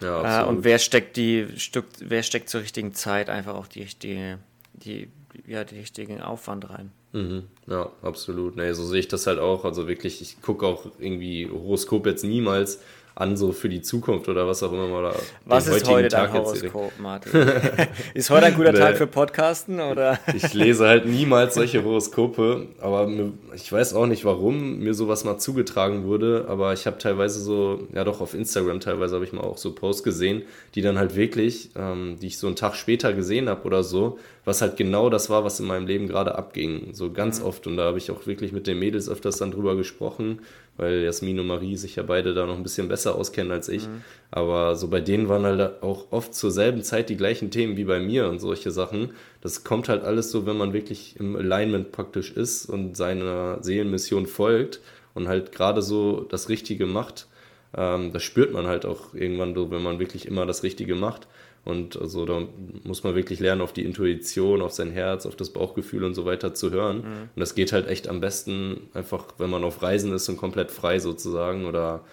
Ja, äh, und wer steckt die Stück, wer steckt zur richtigen Zeit einfach auch die richtige, die, ja, die richtigen Aufwand rein. Mhm. Ja, absolut. Nee, so sehe ich das halt auch. Also wirklich, ich gucke auch irgendwie Horoskop jetzt niemals an, so für die Zukunft oder was auch immer mal Was ist heute Tag dein Horoskop, Martin? ist heute ein guter nee. Tag für Podcasten oder? ich lese halt niemals solche Horoskope, aber ich weiß auch nicht, warum mir sowas mal zugetragen wurde, aber ich habe teilweise so, ja doch auf Instagram teilweise habe ich mal auch so Posts gesehen, die dann halt wirklich, ähm, die ich so einen Tag später gesehen habe oder so, was halt genau das war, was in meinem Leben gerade abging, so ganz mhm. oft und da habe ich auch wirklich mit den Mädels öfters dann drüber gesprochen weil Jasmin und Marie sich ja beide da noch ein bisschen besser auskennen als ich. Mhm. Aber so bei denen waren halt auch oft zur selben Zeit die gleichen Themen wie bei mir und solche Sachen. Das kommt halt alles so, wenn man wirklich im Alignment praktisch ist und seiner Seelenmission folgt und halt gerade so das Richtige macht. Ähm, das spürt man halt auch irgendwann so, wenn man wirklich immer das Richtige macht. Und also da muss man wirklich lernen, auf die Intuition, auf sein Herz, auf das Bauchgefühl und so weiter zu hören. Mhm. Und das geht halt echt am besten einfach, wenn man auf Reisen ist und komplett frei sozusagen oder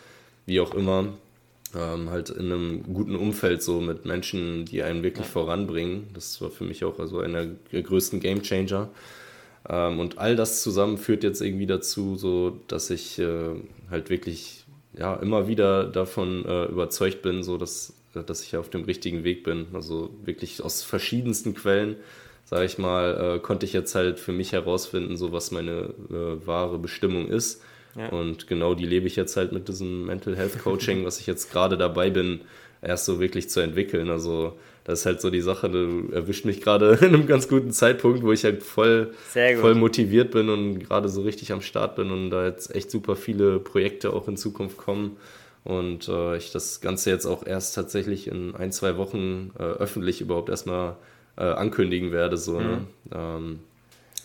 wie auch immer. Ähm, halt in einem guten Umfeld so mit Menschen, die einen wirklich ja. voranbringen. Das war für mich auch also einer der größten Game Changer. Ähm, und all das zusammen führt jetzt irgendwie dazu, so dass ich äh, halt wirklich ja immer wieder davon äh, überzeugt bin, so dass dass ich auf dem richtigen Weg bin. Also wirklich aus verschiedensten Quellen, sage ich mal, äh, konnte ich jetzt halt für mich herausfinden, so was meine äh, wahre Bestimmung ist. Ja. Und genau die lebe ich jetzt halt mit diesem Mental Health Coaching, was ich jetzt gerade dabei bin, erst so wirklich zu entwickeln. Also das ist halt so die Sache, du erwischt mich gerade in einem ganz guten Zeitpunkt, wo ich halt voll, voll motiviert bin und gerade so richtig am Start bin und da jetzt echt super viele Projekte auch in Zukunft kommen und äh, ich das Ganze jetzt auch erst tatsächlich in ein, zwei Wochen äh, öffentlich überhaupt erstmal äh, ankündigen werde. So, ne? mhm. ne? ähm,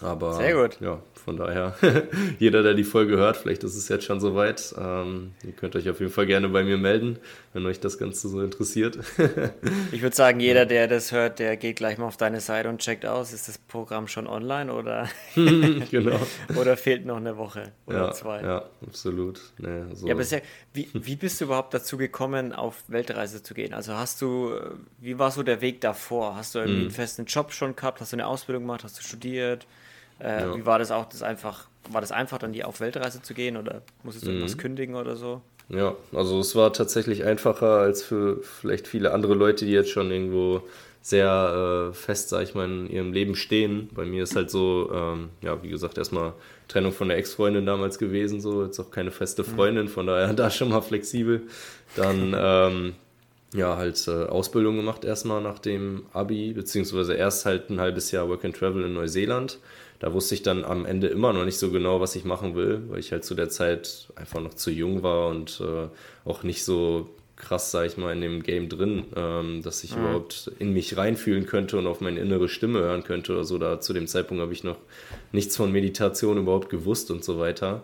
Aber Sehr gut. ja, von daher, jeder, der die Folge hört, vielleicht ist es jetzt schon soweit. Ähm, ihr könnt euch auf jeden Fall gerne bei mir melden, wenn euch das Ganze so interessiert. ich würde sagen, jeder, der das hört, der geht gleich mal auf deine Seite und checkt aus, ist das Programm schon online oder, genau. oder fehlt noch eine Woche oder ja, zwei? Ja, absolut. Nee, so. Ja, bisher, wie, wie bist du überhaupt dazu gekommen, auf Weltreise zu gehen? Also hast du, wie war so der Weg davor? Hast du irgendwie mhm. einen festen Job schon gehabt? Hast du eine Ausbildung gemacht? Hast du studiert? Äh, ja. Wie war das auch, das einfach, war das einfach, dann die auf Weltreise zu gehen oder musstest du mhm. irgendwas kündigen oder so? Ja, also es war tatsächlich einfacher als für vielleicht viele andere Leute, die jetzt schon irgendwo sehr äh, fest, sag ich mal, in ihrem Leben stehen. Bei mir ist halt so, ähm, ja, wie gesagt, erstmal Trennung von der Ex-Freundin damals gewesen, so, jetzt auch keine feste mhm. Freundin, von daher da schon mal flexibel. Dann, ähm, ja, halt äh, Ausbildung gemacht erstmal nach dem Abi, beziehungsweise erst halt ein halbes Jahr Work and Travel in Neuseeland da wusste ich dann am Ende immer noch nicht so genau, was ich machen will, weil ich halt zu der Zeit einfach noch zu jung war und äh, auch nicht so krass, sag ich mal, in dem Game drin, ähm, dass ich mhm. überhaupt in mich reinfühlen könnte und auf meine innere Stimme hören könnte oder so. Da zu dem Zeitpunkt habe ich noch nichts von Meditation überhaupt gewusst und so weiter.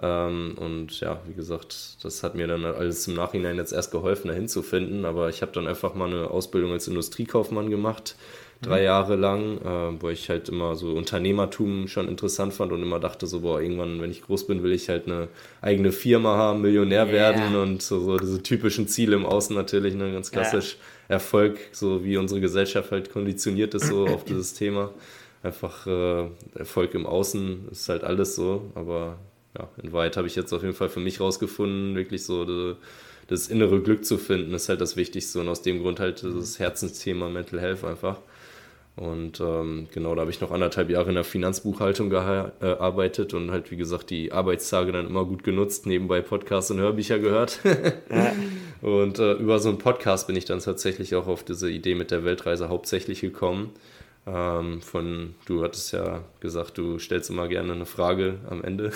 Ähm, und ja, wie gesagt, das hat mir dann alles im Nachhinein jetzt erst geholfen, dahin zu finden. Aber ich habe dann einfach mal eine Ausbildung als Industriekaufmann gemacht drei mhm. Jahre lang, äh, wo ich halt immer so Unternehmertum schon interessant fand und immer dachte so, boah, irgendwann, wenn ich groß bin, will ich halt eine eigene Firma haben, Millionär yeah. werden und so, so, diese typischen Ziele im Außen natürlich, ne, ganz klassisch yeah. Erfolg, so wie unsere Gesellschaft halt konditioniert ist so auf dieses Thema. Einfach äh, Erfolg im Außen ist halt alles so, aber ja, in Wahrheit habe ich jetzt auf jeden Fall für mich rausgefunden, wirklich so die, das innere Glück zu finden, ist halt das Wichtigste und aus dem Grund halt das Herzensthema Mental Health einfach. Und ähm, genau, da habe ich noch anderthalb Jahre in der Finanzbuchhaltung gearbeitet und halt, wie gesagt, die Arbeitstage dann immer gut genutzt, nebenbei Podcasts und Hörbücher gehört. ja. Und äh, über so einen Podcast bin ich dann tatsächlich auch auf diese Idee mit der Weltreise hauptsächlich gekommen. Ähm, von, du hattest ja gesagt, du stellst immer gerne eine Frage am Ende,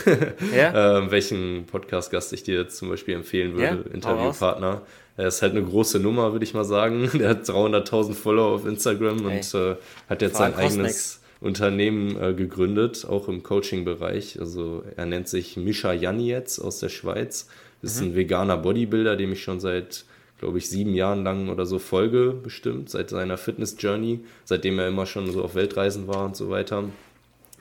ja? ähm, welchen Podcast-Gast ich dir zum Beispiel empfehlen würde, ja? Interviewpartner. Er ist halt eine große Nummer, würde ich mal sagen. Der hat 300.000 Follower auf Instagram Ey. und äh, hat jetzt sein eigenes Unternehmen äh, gegründet, auch im Coaching-Bereich. Also er nennt sich Mischa jetzt aus der Schweiz. Das ist mhm. ein veganer Bodybuilder, dem ich schon seit, glaube ich, sieben Jahren lang oder so folge, bestimmt, seit seiner Fitness-Journey, seitdem er immer schon so auf Weltreisen war und so weiter.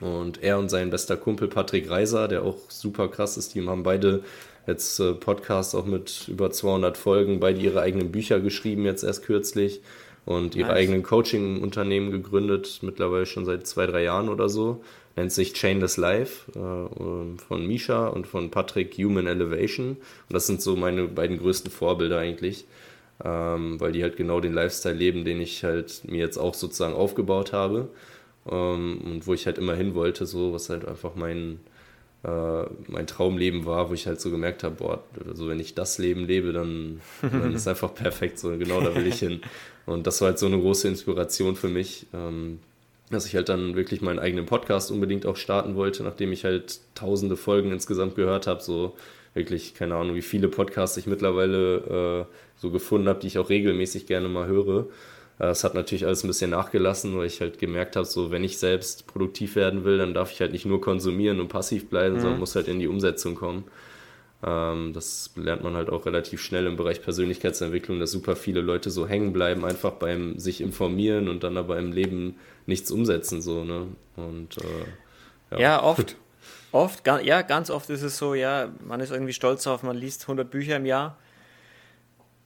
Und er und sein bester Kumpel Patrick Reiser, der auch super krass ist, die haben beide jetzt äh, Podcasts auch mit über 200 Folgen, beide ihre eigenen Bücher geschrieben, jetzt erst kürzlich und ihre nice. eigenen Coaching-Unternehmen gegründet, mittlerweile schon seit zwei, drei Jahren oder so. Nennt sich Chainless Life äh, ähm, von Misha und von Patrick Human Elevation. Und das sind so meine beiden größten Vorbilder eigentlich, ähm, weil die halt genau den Lifestyle leben, den ich halt mir jetzt auch sozusagen aufgebaut habe. Ähm, und wo ich halt immer hin wollte, so was halt einfach mein, äh, mein Traumleben war, wo ich halt so gemerkt habe, boah, also wenn ich das Leben lebe, dann, dann ist einfach perfekt, so genau da will ich hin. Und das war halt so eine große Inspiration für mich, ähm, dass ich halt dann wirklich meinen eigenen Podcast unbedingt auch starten wollte, nachdem ich halt tausende Folgen insgesamt gehört habe, so wirklich, keine Ahnung, wie viele Podcasts ich mittlerweile äh, so gefunden habe, die ich auch regelmäßig gerne mal höre. Es hat natürlich alles ein bisschen nachgelassen, weil ich halt gemerkt habe, so wenn ich selbst produktiv werden will, dann darf ich halt nicht nur konsumieren und passiv bleiben, mhm. sondern muss halt in die Umsetzung kommen. Ähm, das lernt man halt auch relativ schnell im Bereich Persönlichkeitsentwicklung, dass super viele Leute so hängen bleiben, einfach beim sich informieren und dann aber im Leben nichts umsetzen. So, ne? Und, äh, ja. ja, oft. Oft, ja, ganz oft ist es so, ja, man ist irgendwie stolz darauf, man liest 100 Bücher im Jahr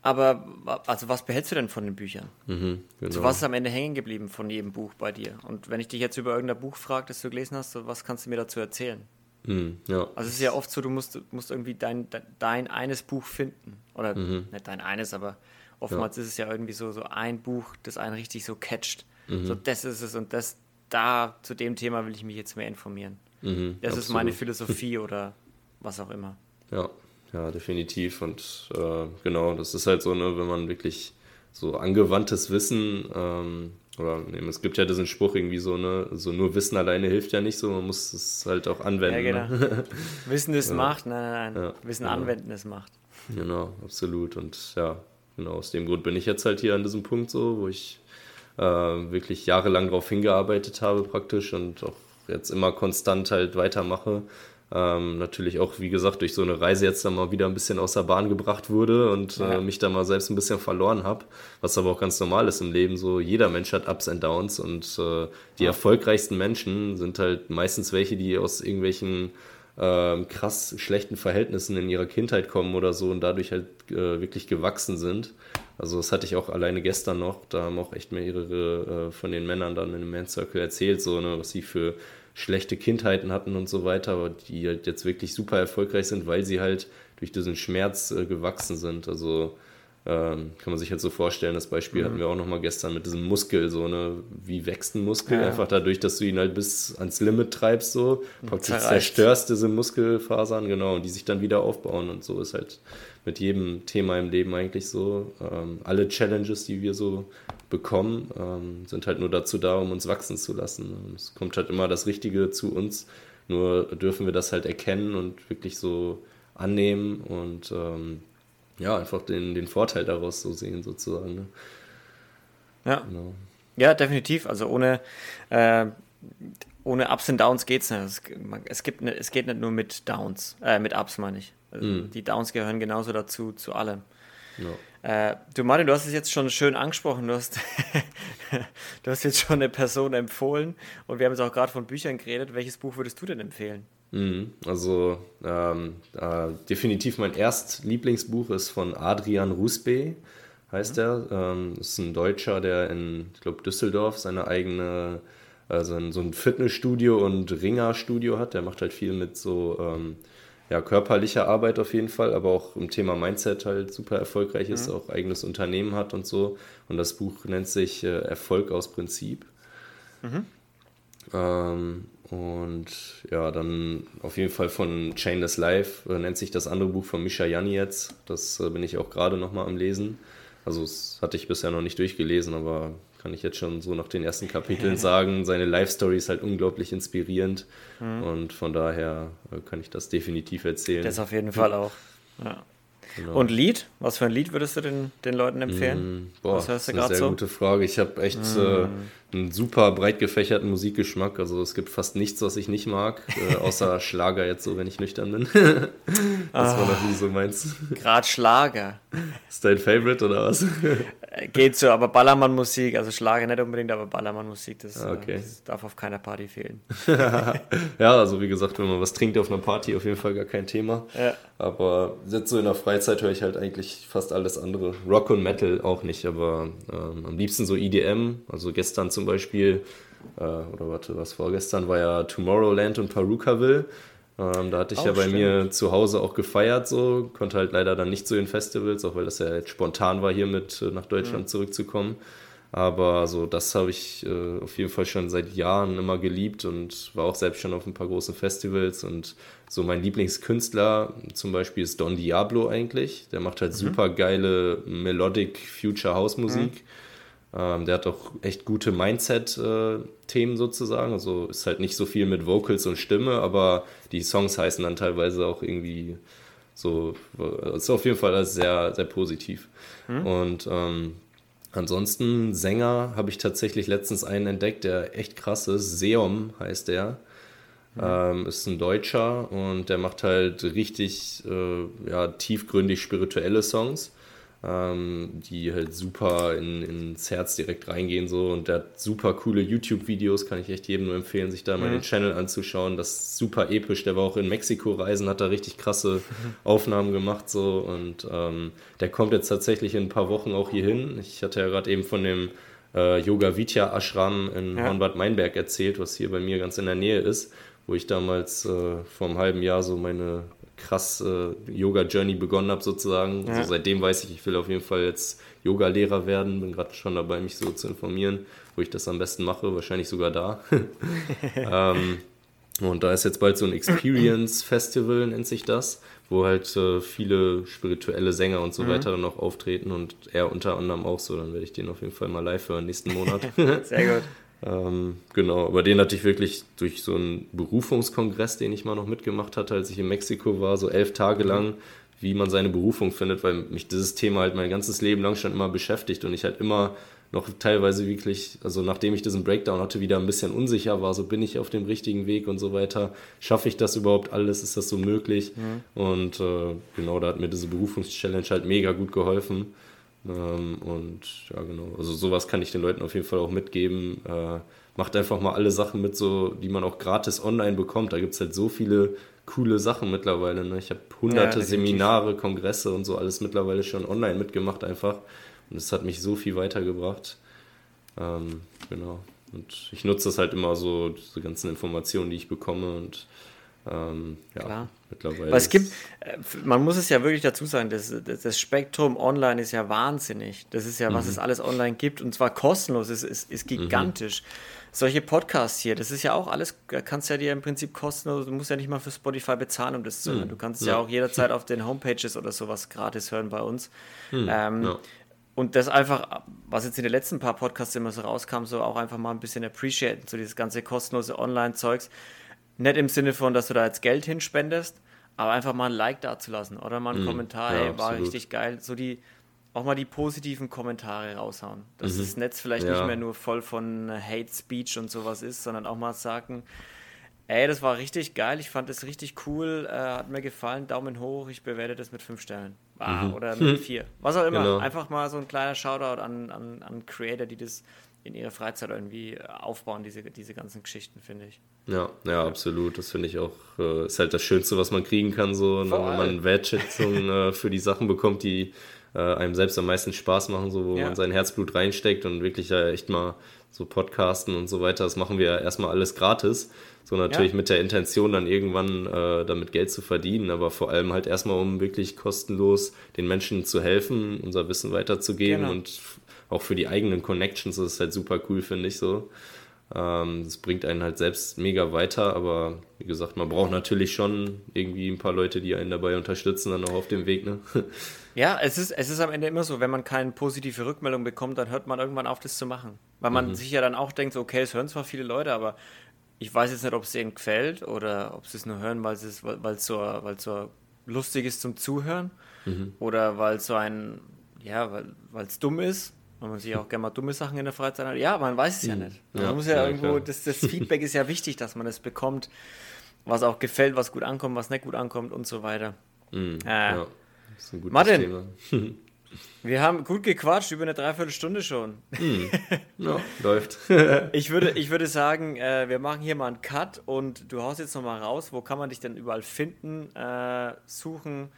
aber also was behältst du denn von den Büchern? Mhm, genau. So was ist am Ende hängen geblieben von jedem Buch bei dir? Und wenn ich dich jetzt über irgendein Buch frage, das du gelesen hast, so was kannst du mir dazu erzählen? Mhm, ja. Also es ist ja oft so, du musst, musst irgendwie dein, dein eines Buch finden. Oder mhm. nicht dein eines, aber oftmals ja. ist es ja irgendwie so, so ein Buch, das einen richtig so catcht. Mhm. So das ist es und das da zu dem Thema will ich mich jetzt mehr informieren. Mhm, das absolut. ist meine Philosophie oder was auch immer. Ja, ja, definitiv. Und äh, genau, das ist halt so, ne, wenn man wirklich so angewandtes Wissen, ähm, oder ne, es gibt ja diesen Spruch irgendwie so, ne, so nur Wissen alleine hilft ja nicht so, man muss es halt auch anwenden. Ja, genau. Ne? Wissen ist ja. Macht, nein, nein, nein. Ja, Wissen genau. anwenden ist Macht. Genau, absolut. Und ja, genau, aus dem Grund bin ich jetzt halt hier an diesem Punkt so, wo ich äh, wirklich jahrelang darauf hingearbeitet habe praktisch und auch jetzt immer konstant halt weitermache. Ähm, natürlich auch, wie gesagt, durch so eine Reise jetzt dann mal wieder ein bisschen aus der Bahn gebracht wurde und äh, ja. äh, mich da mal selbst ein bisschen verloren habe, was aber auch ganz normal ist im Leben. So jeder Mensch hat Ups und Downs und äh, die ja. erfolgreichsten Menschen sind halt meistens welche, die aus irgendwelchen äh, krass schlechten Verhältnissen in ihrer Kindheit kommen oder so und dadurch halt äh, wirklich gewachsen sind. Also das hatte ich auch alleine gestern noch, da haben auch echt mehrere äh, von den Männern dann in dem Man Circle erzählt, so ne, was sie für schlechte Kindheiten hatten und so weiter, aber die halt jetzt wirklich super erfolgreich sind, weil sie halt durch diesen Schmerz äh, gewachsen sind. Also ähm, kann man sich halt so vorstellen, das Beispiel mhm. hatten wir auch nochmal gestern mit diesem Muskel, so ne, wie wächst ein Muskel? Ja. Einfach dadurch, dass du ihn halt bis ans Limit treibst, so, praktisch zerstörst diese Muskelfasern, genau, und die sich dann wieder aufbauen und so ist halt mit jedem Thema im Leben eigentlich so. Ähm, alle Challenges, die wir so bekommen, ähm, sind halt nur dazu da, um uns wachsen zu lassen. Es kommt halt immer das Richtige zu uns, nur dürfen wir das halt erkennen und wirklich so annehmen und ähm, ja, einfach den, den Vorteil daraus so sehen, sozusagen. Ne? Ja. Genau. Ja, definitiv. Also ohne, äh, ohne Ups und Downs geht es nicht. Es, es, gibt ne, es geht nicht nur mit Downs, äh, mit Ups meine ich. Also mm. Die Downs gehören genauso dazu, zu allem. Ja. Äh, du Martin, du hast es jetzt schon schön angesprochen. Du hast, du hast jetzt schon eine Person empfohlen und wir haben jetzt auch gerade von Büchern geredet. Welches Buch würdest du denn empfehlen? Mhm. Also ähm, äh, definitiv mein erst Lieblingsbuch ist von Adrian Rusbe, heißt mhm. er. Ähm, ist ein Deutscher, der in, ich glaube, Düsseldorf seine eigene, also so ein Fitnessstudio und Ringerstudio hat. Der macht halt viel mit so ähm, ja, körperlicher Arbeit auf jeden Fall, aber auch im Thema Mindset halt super erfolgreich ist, mhm. auch eigenes Unternehmen hat und so. Und das Buch nennt sich äh, Erfolg aus Prinzip. Mhm. Ähm, und ja, dann auf jeden Fall von Chainless Life äh, nennt sich das andere Buch von Misha Jani jetzt. Das äh, bin ich auch gerade nochmal am Lesen. Also das hatte ich bisher noch nicht durchgelesen, aber kann ich jetzt schon so nach den ersten Kapiteln sagen. Seine Life-Story ist halt unglaublich inspirierend mhm. und von daher äh, kann ich das definitiv erzählen. Das auf jeden Fall auch. Ja. Genau. Und Lied? Was für ein Lied würdest du den, den Leuten empfehlen? Mm, boah, Was hörst du das ist eine sehr so? gute Frage. Ich habe echt mm. äh, einen super breit gefächerten Musikgeschmack. Also es gibt fast nichts, was ich nicht mag, äh, außer Schlager jetzt so, wenn ich nüchtern bin. das war noch nie so meins. Gerade Schlager. Ist dein Favorite oder was? Geht so, aber Ballermann-Musik, also Schlager nicht unbedingt, aber Ballermann-Musik, das, ah, okay. das, darf auf keiner Party fehlen. ja, also wie gesagt, wenn man was trinkt auf einer Party, auf jeden Fall gar kein Thema. Ja. Aber jetzt so in der Freizeit höre ich halt eigentlich fast alles andere. Rock und Metal auch nicht, aber ähm, am liebsten so EDM. Also gestern zum Beispiel, äh, oder warte, was vorgestern war ja Tomorrowland und Perukaville. Ähm, da hatte ich auch ja bei stimmt. mir zu Hause auch gefeiert, so konnte halt leider dann nicht zu den Festivals, auch weil das ja jetzt spontan war, hier mit äh, nach Deutschland mhm. zurückzukommen. Aber so, das habe ich äh, auf jeden Fall schon seit Jahren immer geliebt und war auch selbst schon auf ein paar großen Festivals. Und so mein Lieblingskünstler zum Beispiel ist Don Diablo eigentlich. Der macht halt mhm. super geile Melodic Future House Musik. Mhm. Ähm, der hat auch echt gute Mindset-Themen sozusagen. Also ist halt nicht so viel mit Vocals und Stimme, aber die Songs heißen dann teilweise auch irgendwie so, ist auf jeden Fall sehr, sehr positiv. Mhm. Und ähm, ansonsten Sänger habe ich tatsächlich letztens einen entdeckt, der echt krass ist. Seom heißt der. Mhm. Ähm, ist ein Deutscher und der macht halt richtig äh, ja, tiefgründig spirituelle Songs ähm, die halt super in, ins Herz direkt reingehen so und der hat super coole YouTube-Videos, kann ich echt jedem nur empfehlen, sich da mal mhm. den Channel anzuschauen. Das ist super episch. Der war auch in Mexiko reisen, hat da richtig krasse Aufnahmen gemacht so und ähm, der kommt jetzt tatsächlich in ein paar Wochen auch hier hin. Ich hatte ja gerade eben von dem äh, Yoga Vidya Ashram in ja. Hornbad Meinberg erzählt, was hier bei mir ganz in der Nähe ist, wo ich damals äh, vor einem halben Jahr so meine krass äh, Yoga-Journey begonnen habe, sozusagen. Ja. Also seitdem weiß ich, ich will auf jeden Fall jetzt Yoga-Lehrer werden. Bin gerade schon dabei, mich so zu informieren, wo ich das am besten mache. Wahrscheinlich sogar da. ähm, und da ist jetzt bald so ein Experience Festival, nennt sich das, wo halt äh, viele spirituelle Sänger und so mhm. weiter dann auch auftreten und er unter anderem auch so. Dann werde ich den auf jeden Fall mal live hören nächsten Monat. Sehr gut. Ähm, genau, aber den hatte ich wirklich durch so einen Berufungskongress, den ich mal noch mitgemacht hatte, als ich in Mexiko war, so elf Tage lang, wie man seine Berufung findet, weil mich dieses Thema halt mein ganzes Leben lang schon immer beschäftigt und ich halt immer noch teilweise wirklich, also nachdem ich diesen Breakdown hatte, wieder ein bisschen unsicher war, so bin ich auf dem richtigen Weg und so weiter. Schaffe ich das überhaupt alles? Ist das so möglich? Mhm. Und äh, genau, da hat mir diese Berufungschallenge halt mega gut geholfen. Ähm, und ja, genau, also sowas kann ich den Leuten auf jeden Fall auch mitgeben. Äh, macht einfach mal alle Sachen mit, so, die man auch gratis online bekommt. Da gibt es halt so viele coole Sachen mittlerweile. Ne? Ich habe hunderte ja, Seminare, Kongresse und so alles mittlerweile schon online mitgemacht einfach. Und es hat mich so viel weitergebracht. Ähm, genau. Und ich nutze das halt immer so, diese ganzen Informationen, die ich bekomme und ähm, ja, Klar. mittlerweile. Weil es gibt, äh, man muss es ja wirklich dazu sagen, das, das, Spektrum online ist ja wahnsinnig. Das ist ja, was mhm. es alles online gibt und zwar kostenlos, es ist, ist gigantisch. Mhm. Solche Podcasts hier, das ist ja auch alles, kannst ja dir im Prinzip kostenlos, du musst ja nicht mal für Spotify bezahlen, um das zu hören. Mhm. Du kannst ja. ja. auch jederzeit auf den Homepages oder sowas gratis hören bei uns. Mhm. Ähm, ja. Und das einfach, was jetzt in den letzten paar Podcasts immer so rauskam, so auch einfach mal ein bisschen appreciaten, so dieses ganze kostenlose Online-Zeugs. Nicht im Sinne von, dass du da jetzt Geld hinspendest, aber einfach mal ein Like dazulassen oder mal einen mhm. Kommentar, ja, hey, war absolut. richtig geil. So die, auch mal die positiven Kommentare raushauen. Dass mhm. das Netz vielleicht ja. nicht mehr nur voll von Hate Speech und sowas ist, sondern auch mal sagen, ey, das war richtig geil, ich fand das richtig cool, äh, hat mir gefallen, Daumen hoch, ich bewerte das mit fünf Sternen. Ah, mhm. Oder mit vier. Was auch immer. Genau. Einfach mal so ein kleiner Shoutout an, an, an Creator, die das in ihrer Freizeit irgendwie aufbauen, diese, diese ganzen Geschichten, finde ich. Ja, ja, absolut. Das finde ich auch, äh, ist halt das Schönste, was man kriegen kann, so, ne, wenn man Wertschätzung äh, für die Sachen bekommt, die äh, einem selbst am meisten Spaß machen, so wo ja. man sein Herzblut reinsteckt und wirklich ja echt mal so Podcasten und so weiter, das machen wir ja erstmal alles gratis. So natürlich ja. mit der Intention, dann irgendwann äh, damit Geld zu verdienen, aber vor allem halt erstmal, um wirklich kostenlos den Menschen zu helfen, unser Wissen weiterzugeben genau. und auch für die eigenen Connections ist es halt super cool, finde ich so. Ähm, das bringt einen halt selbst mega weiter, aber wie gesagt, man braucht natürlich schon irgendwie ein paar Leute, die einen dabei unterstützen, dann auch auf dem Weg. Ne? Ja, es ist, es ist am Ende immer so, wenn man keine positive Rückmeldung bekommt, dann hört man irgendwann auf, das zu machen. Weil man mhm. sich ja dann auch denkt, okay, es hören zwar viele Leute, aber ich weiß jetzt nicht, ob es denen gefällt oder ob sie es nur hören, weil es weil so, weil so lustig ist zum Zuhören mhm. oder weil es so ein, ja, weil es dumm ist weil man sich auch gerne mal dumme Sachen in der Freizeit hat. Ja, man weiß es ja mhm. nicht. Man ja, muss ja, ja irgendwo, das, das, Feedback ist ja wichtig, dass man es bekommt, was auch gefällt, was gut ankommt, was nicht gut ankommt und so weiter. Mhm, äh, ja, das ist ein gutes Martin, Thema. wir haben gut gequatscht, über eine Dreiviertelstunde schon. Mhm. Ja, läuft. ich, würde, ich würde sagen, äh, wir machen hier mal einen Cut und du haust jetzt nochmal raus, wo kann man dich denn überall finden, äh, suchen,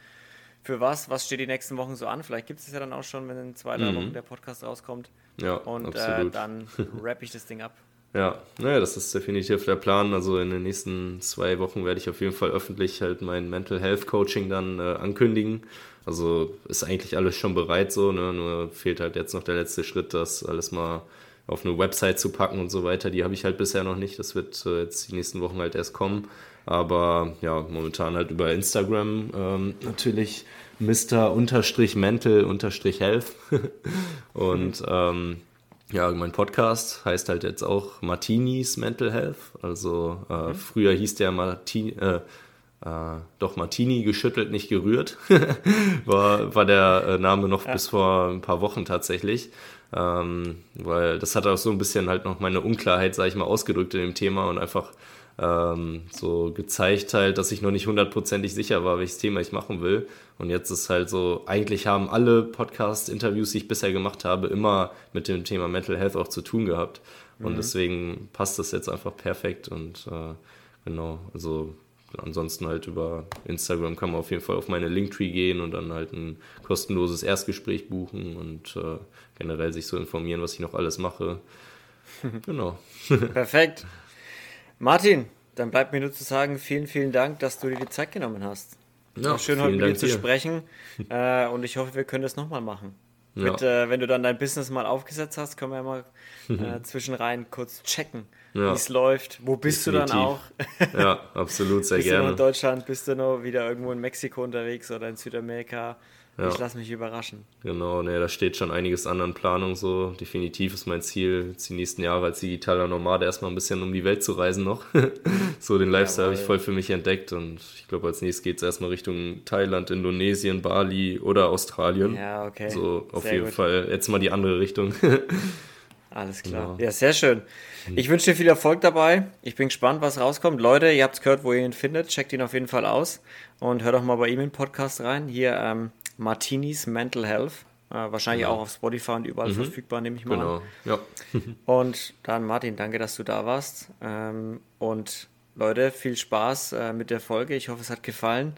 für was, was steht die nächsten Wochen so an. Vielleicht gibt es ja dann auch schon, wenn in zwei, drei mhm. Wochen der Podcast rauskommt. Ja, und äh, dann rappe ich das Ding ab. Ja, naja, das ist definitiv der Plan. Also in den nächsten zwei Wochen werde ich auf jeden Fall öffentlich halt mein Mental Health Coaching dann äh, ankündigen. Also ist eigentlich alles schon bereit so, ne? nur fehlt halt jetzt noch der letzte Schritt, das alles mal auf eine Website zu packen und so weiter. Die habe ich halt bisher noch nicht. Das wird äh, jetzt die nächsten Wochen halt erst kommen. Aber ja, momentan halt über Instagram ähm, natürlich Mr. Mental Health. und ähm, ja, mein Podcast heißt halt jetzt auch Martinis Mental Health. Also äh, mhm. früher hieß der Martini, äh, äh, doch Martini geschüttelt, nicht gerührt. war, war der äh, Name noch ja. bis vor ein paar Wochen tatsächlich. Ähm, weil das hat auch so ein bisschen halt noch meine Unklarheit, sage ich mal, ausgedrückt in dem Thema und einfach ähm, so gezeigt halt, dass ich noch nicht hundertprozentig sicher war, welches Thema ich machen will. Und jetzt ist halt so, eigentlich haben alle Podcast-Interviews, die ich bisher gemacht habe, immer mit dem Thema Mental Health auch zu tun gehabt. Und mhm. deswegen passt das jetzt einfach perfekt und äh, genau, also ansonsten halt über Instagram kann man auf jeden Fall auf meine Linktree gehen und dann halt ein kostenloses Erstgespräch buchen und äh, generell sich so informieren, was ich noch alles mache. Genau. Perfekt. Martin, dann bleibt mir nur zu sagen, vielen, vielen Dank, dass du dir die Zeit genommen hast. Ja, schön, heute mit dir zu sprechen. Äh, und ich hoffe, wir können das nochmal machen. Ja. Mit, äh, wenn du dann dein Business mal aufgesetzt hast, können wir ja mal äh, zwischenrein kurz checken, ja. wie es läuft. Wo bist Definitiv. du dann auch? ja, absolut, sehr bist gerne. Du noch in Deutschland, bist du noch wieder irgendwo in Mexiko unterwegs oder in Südamerika? Ja. Ich lasse mich überraschen. Genau, ne, da steht schon einiges an an Planung so. Definitiv ist mein Ziel, jetzt die nächsten Jahre als digitaler Nomade erstmal ein bisschen um die Welt zu reisen noch. so den Lifestyle habe ich voll für mich entdeckt und ich glaube, als nächstes geht es erstmal Richtung Thailand, Indonesien, Bali oder Australien. Ja, okay. So auf sehr jeden gut. Fall jetzt mal die andere Richtung. Alles klar. Genau. Ja, sehr schön. Ich wünsche dir viel Erfolg dabei. Ich bin gespannt, was rauskommt. Leute, ihr habt es gehört, wo ihr ihn findet. Checkt ihn auf jeden Fall aus und hört auch mal bei ihm in den Podcast rein. Hier ähm, Martinis Mental Health. Äh, wahrscheinlich genau. auch auf Spotify und überall mhm. verfügbar, nehme ich mal genau. an. Ja. und dann, Martin, danke, dass du da warst. Ähm, und Leute, viel Spaß äh, mit der Folge. Ich hoffe, es hat gefallen.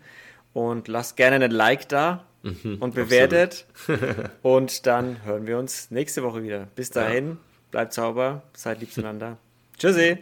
Und lasst gerne einen Like da mhm, und bewertet. und dann hören wir uns nächste Woche wieder. Bis dahin, ja. bleibt sauber, seid lieb zueinander. Tschüssi.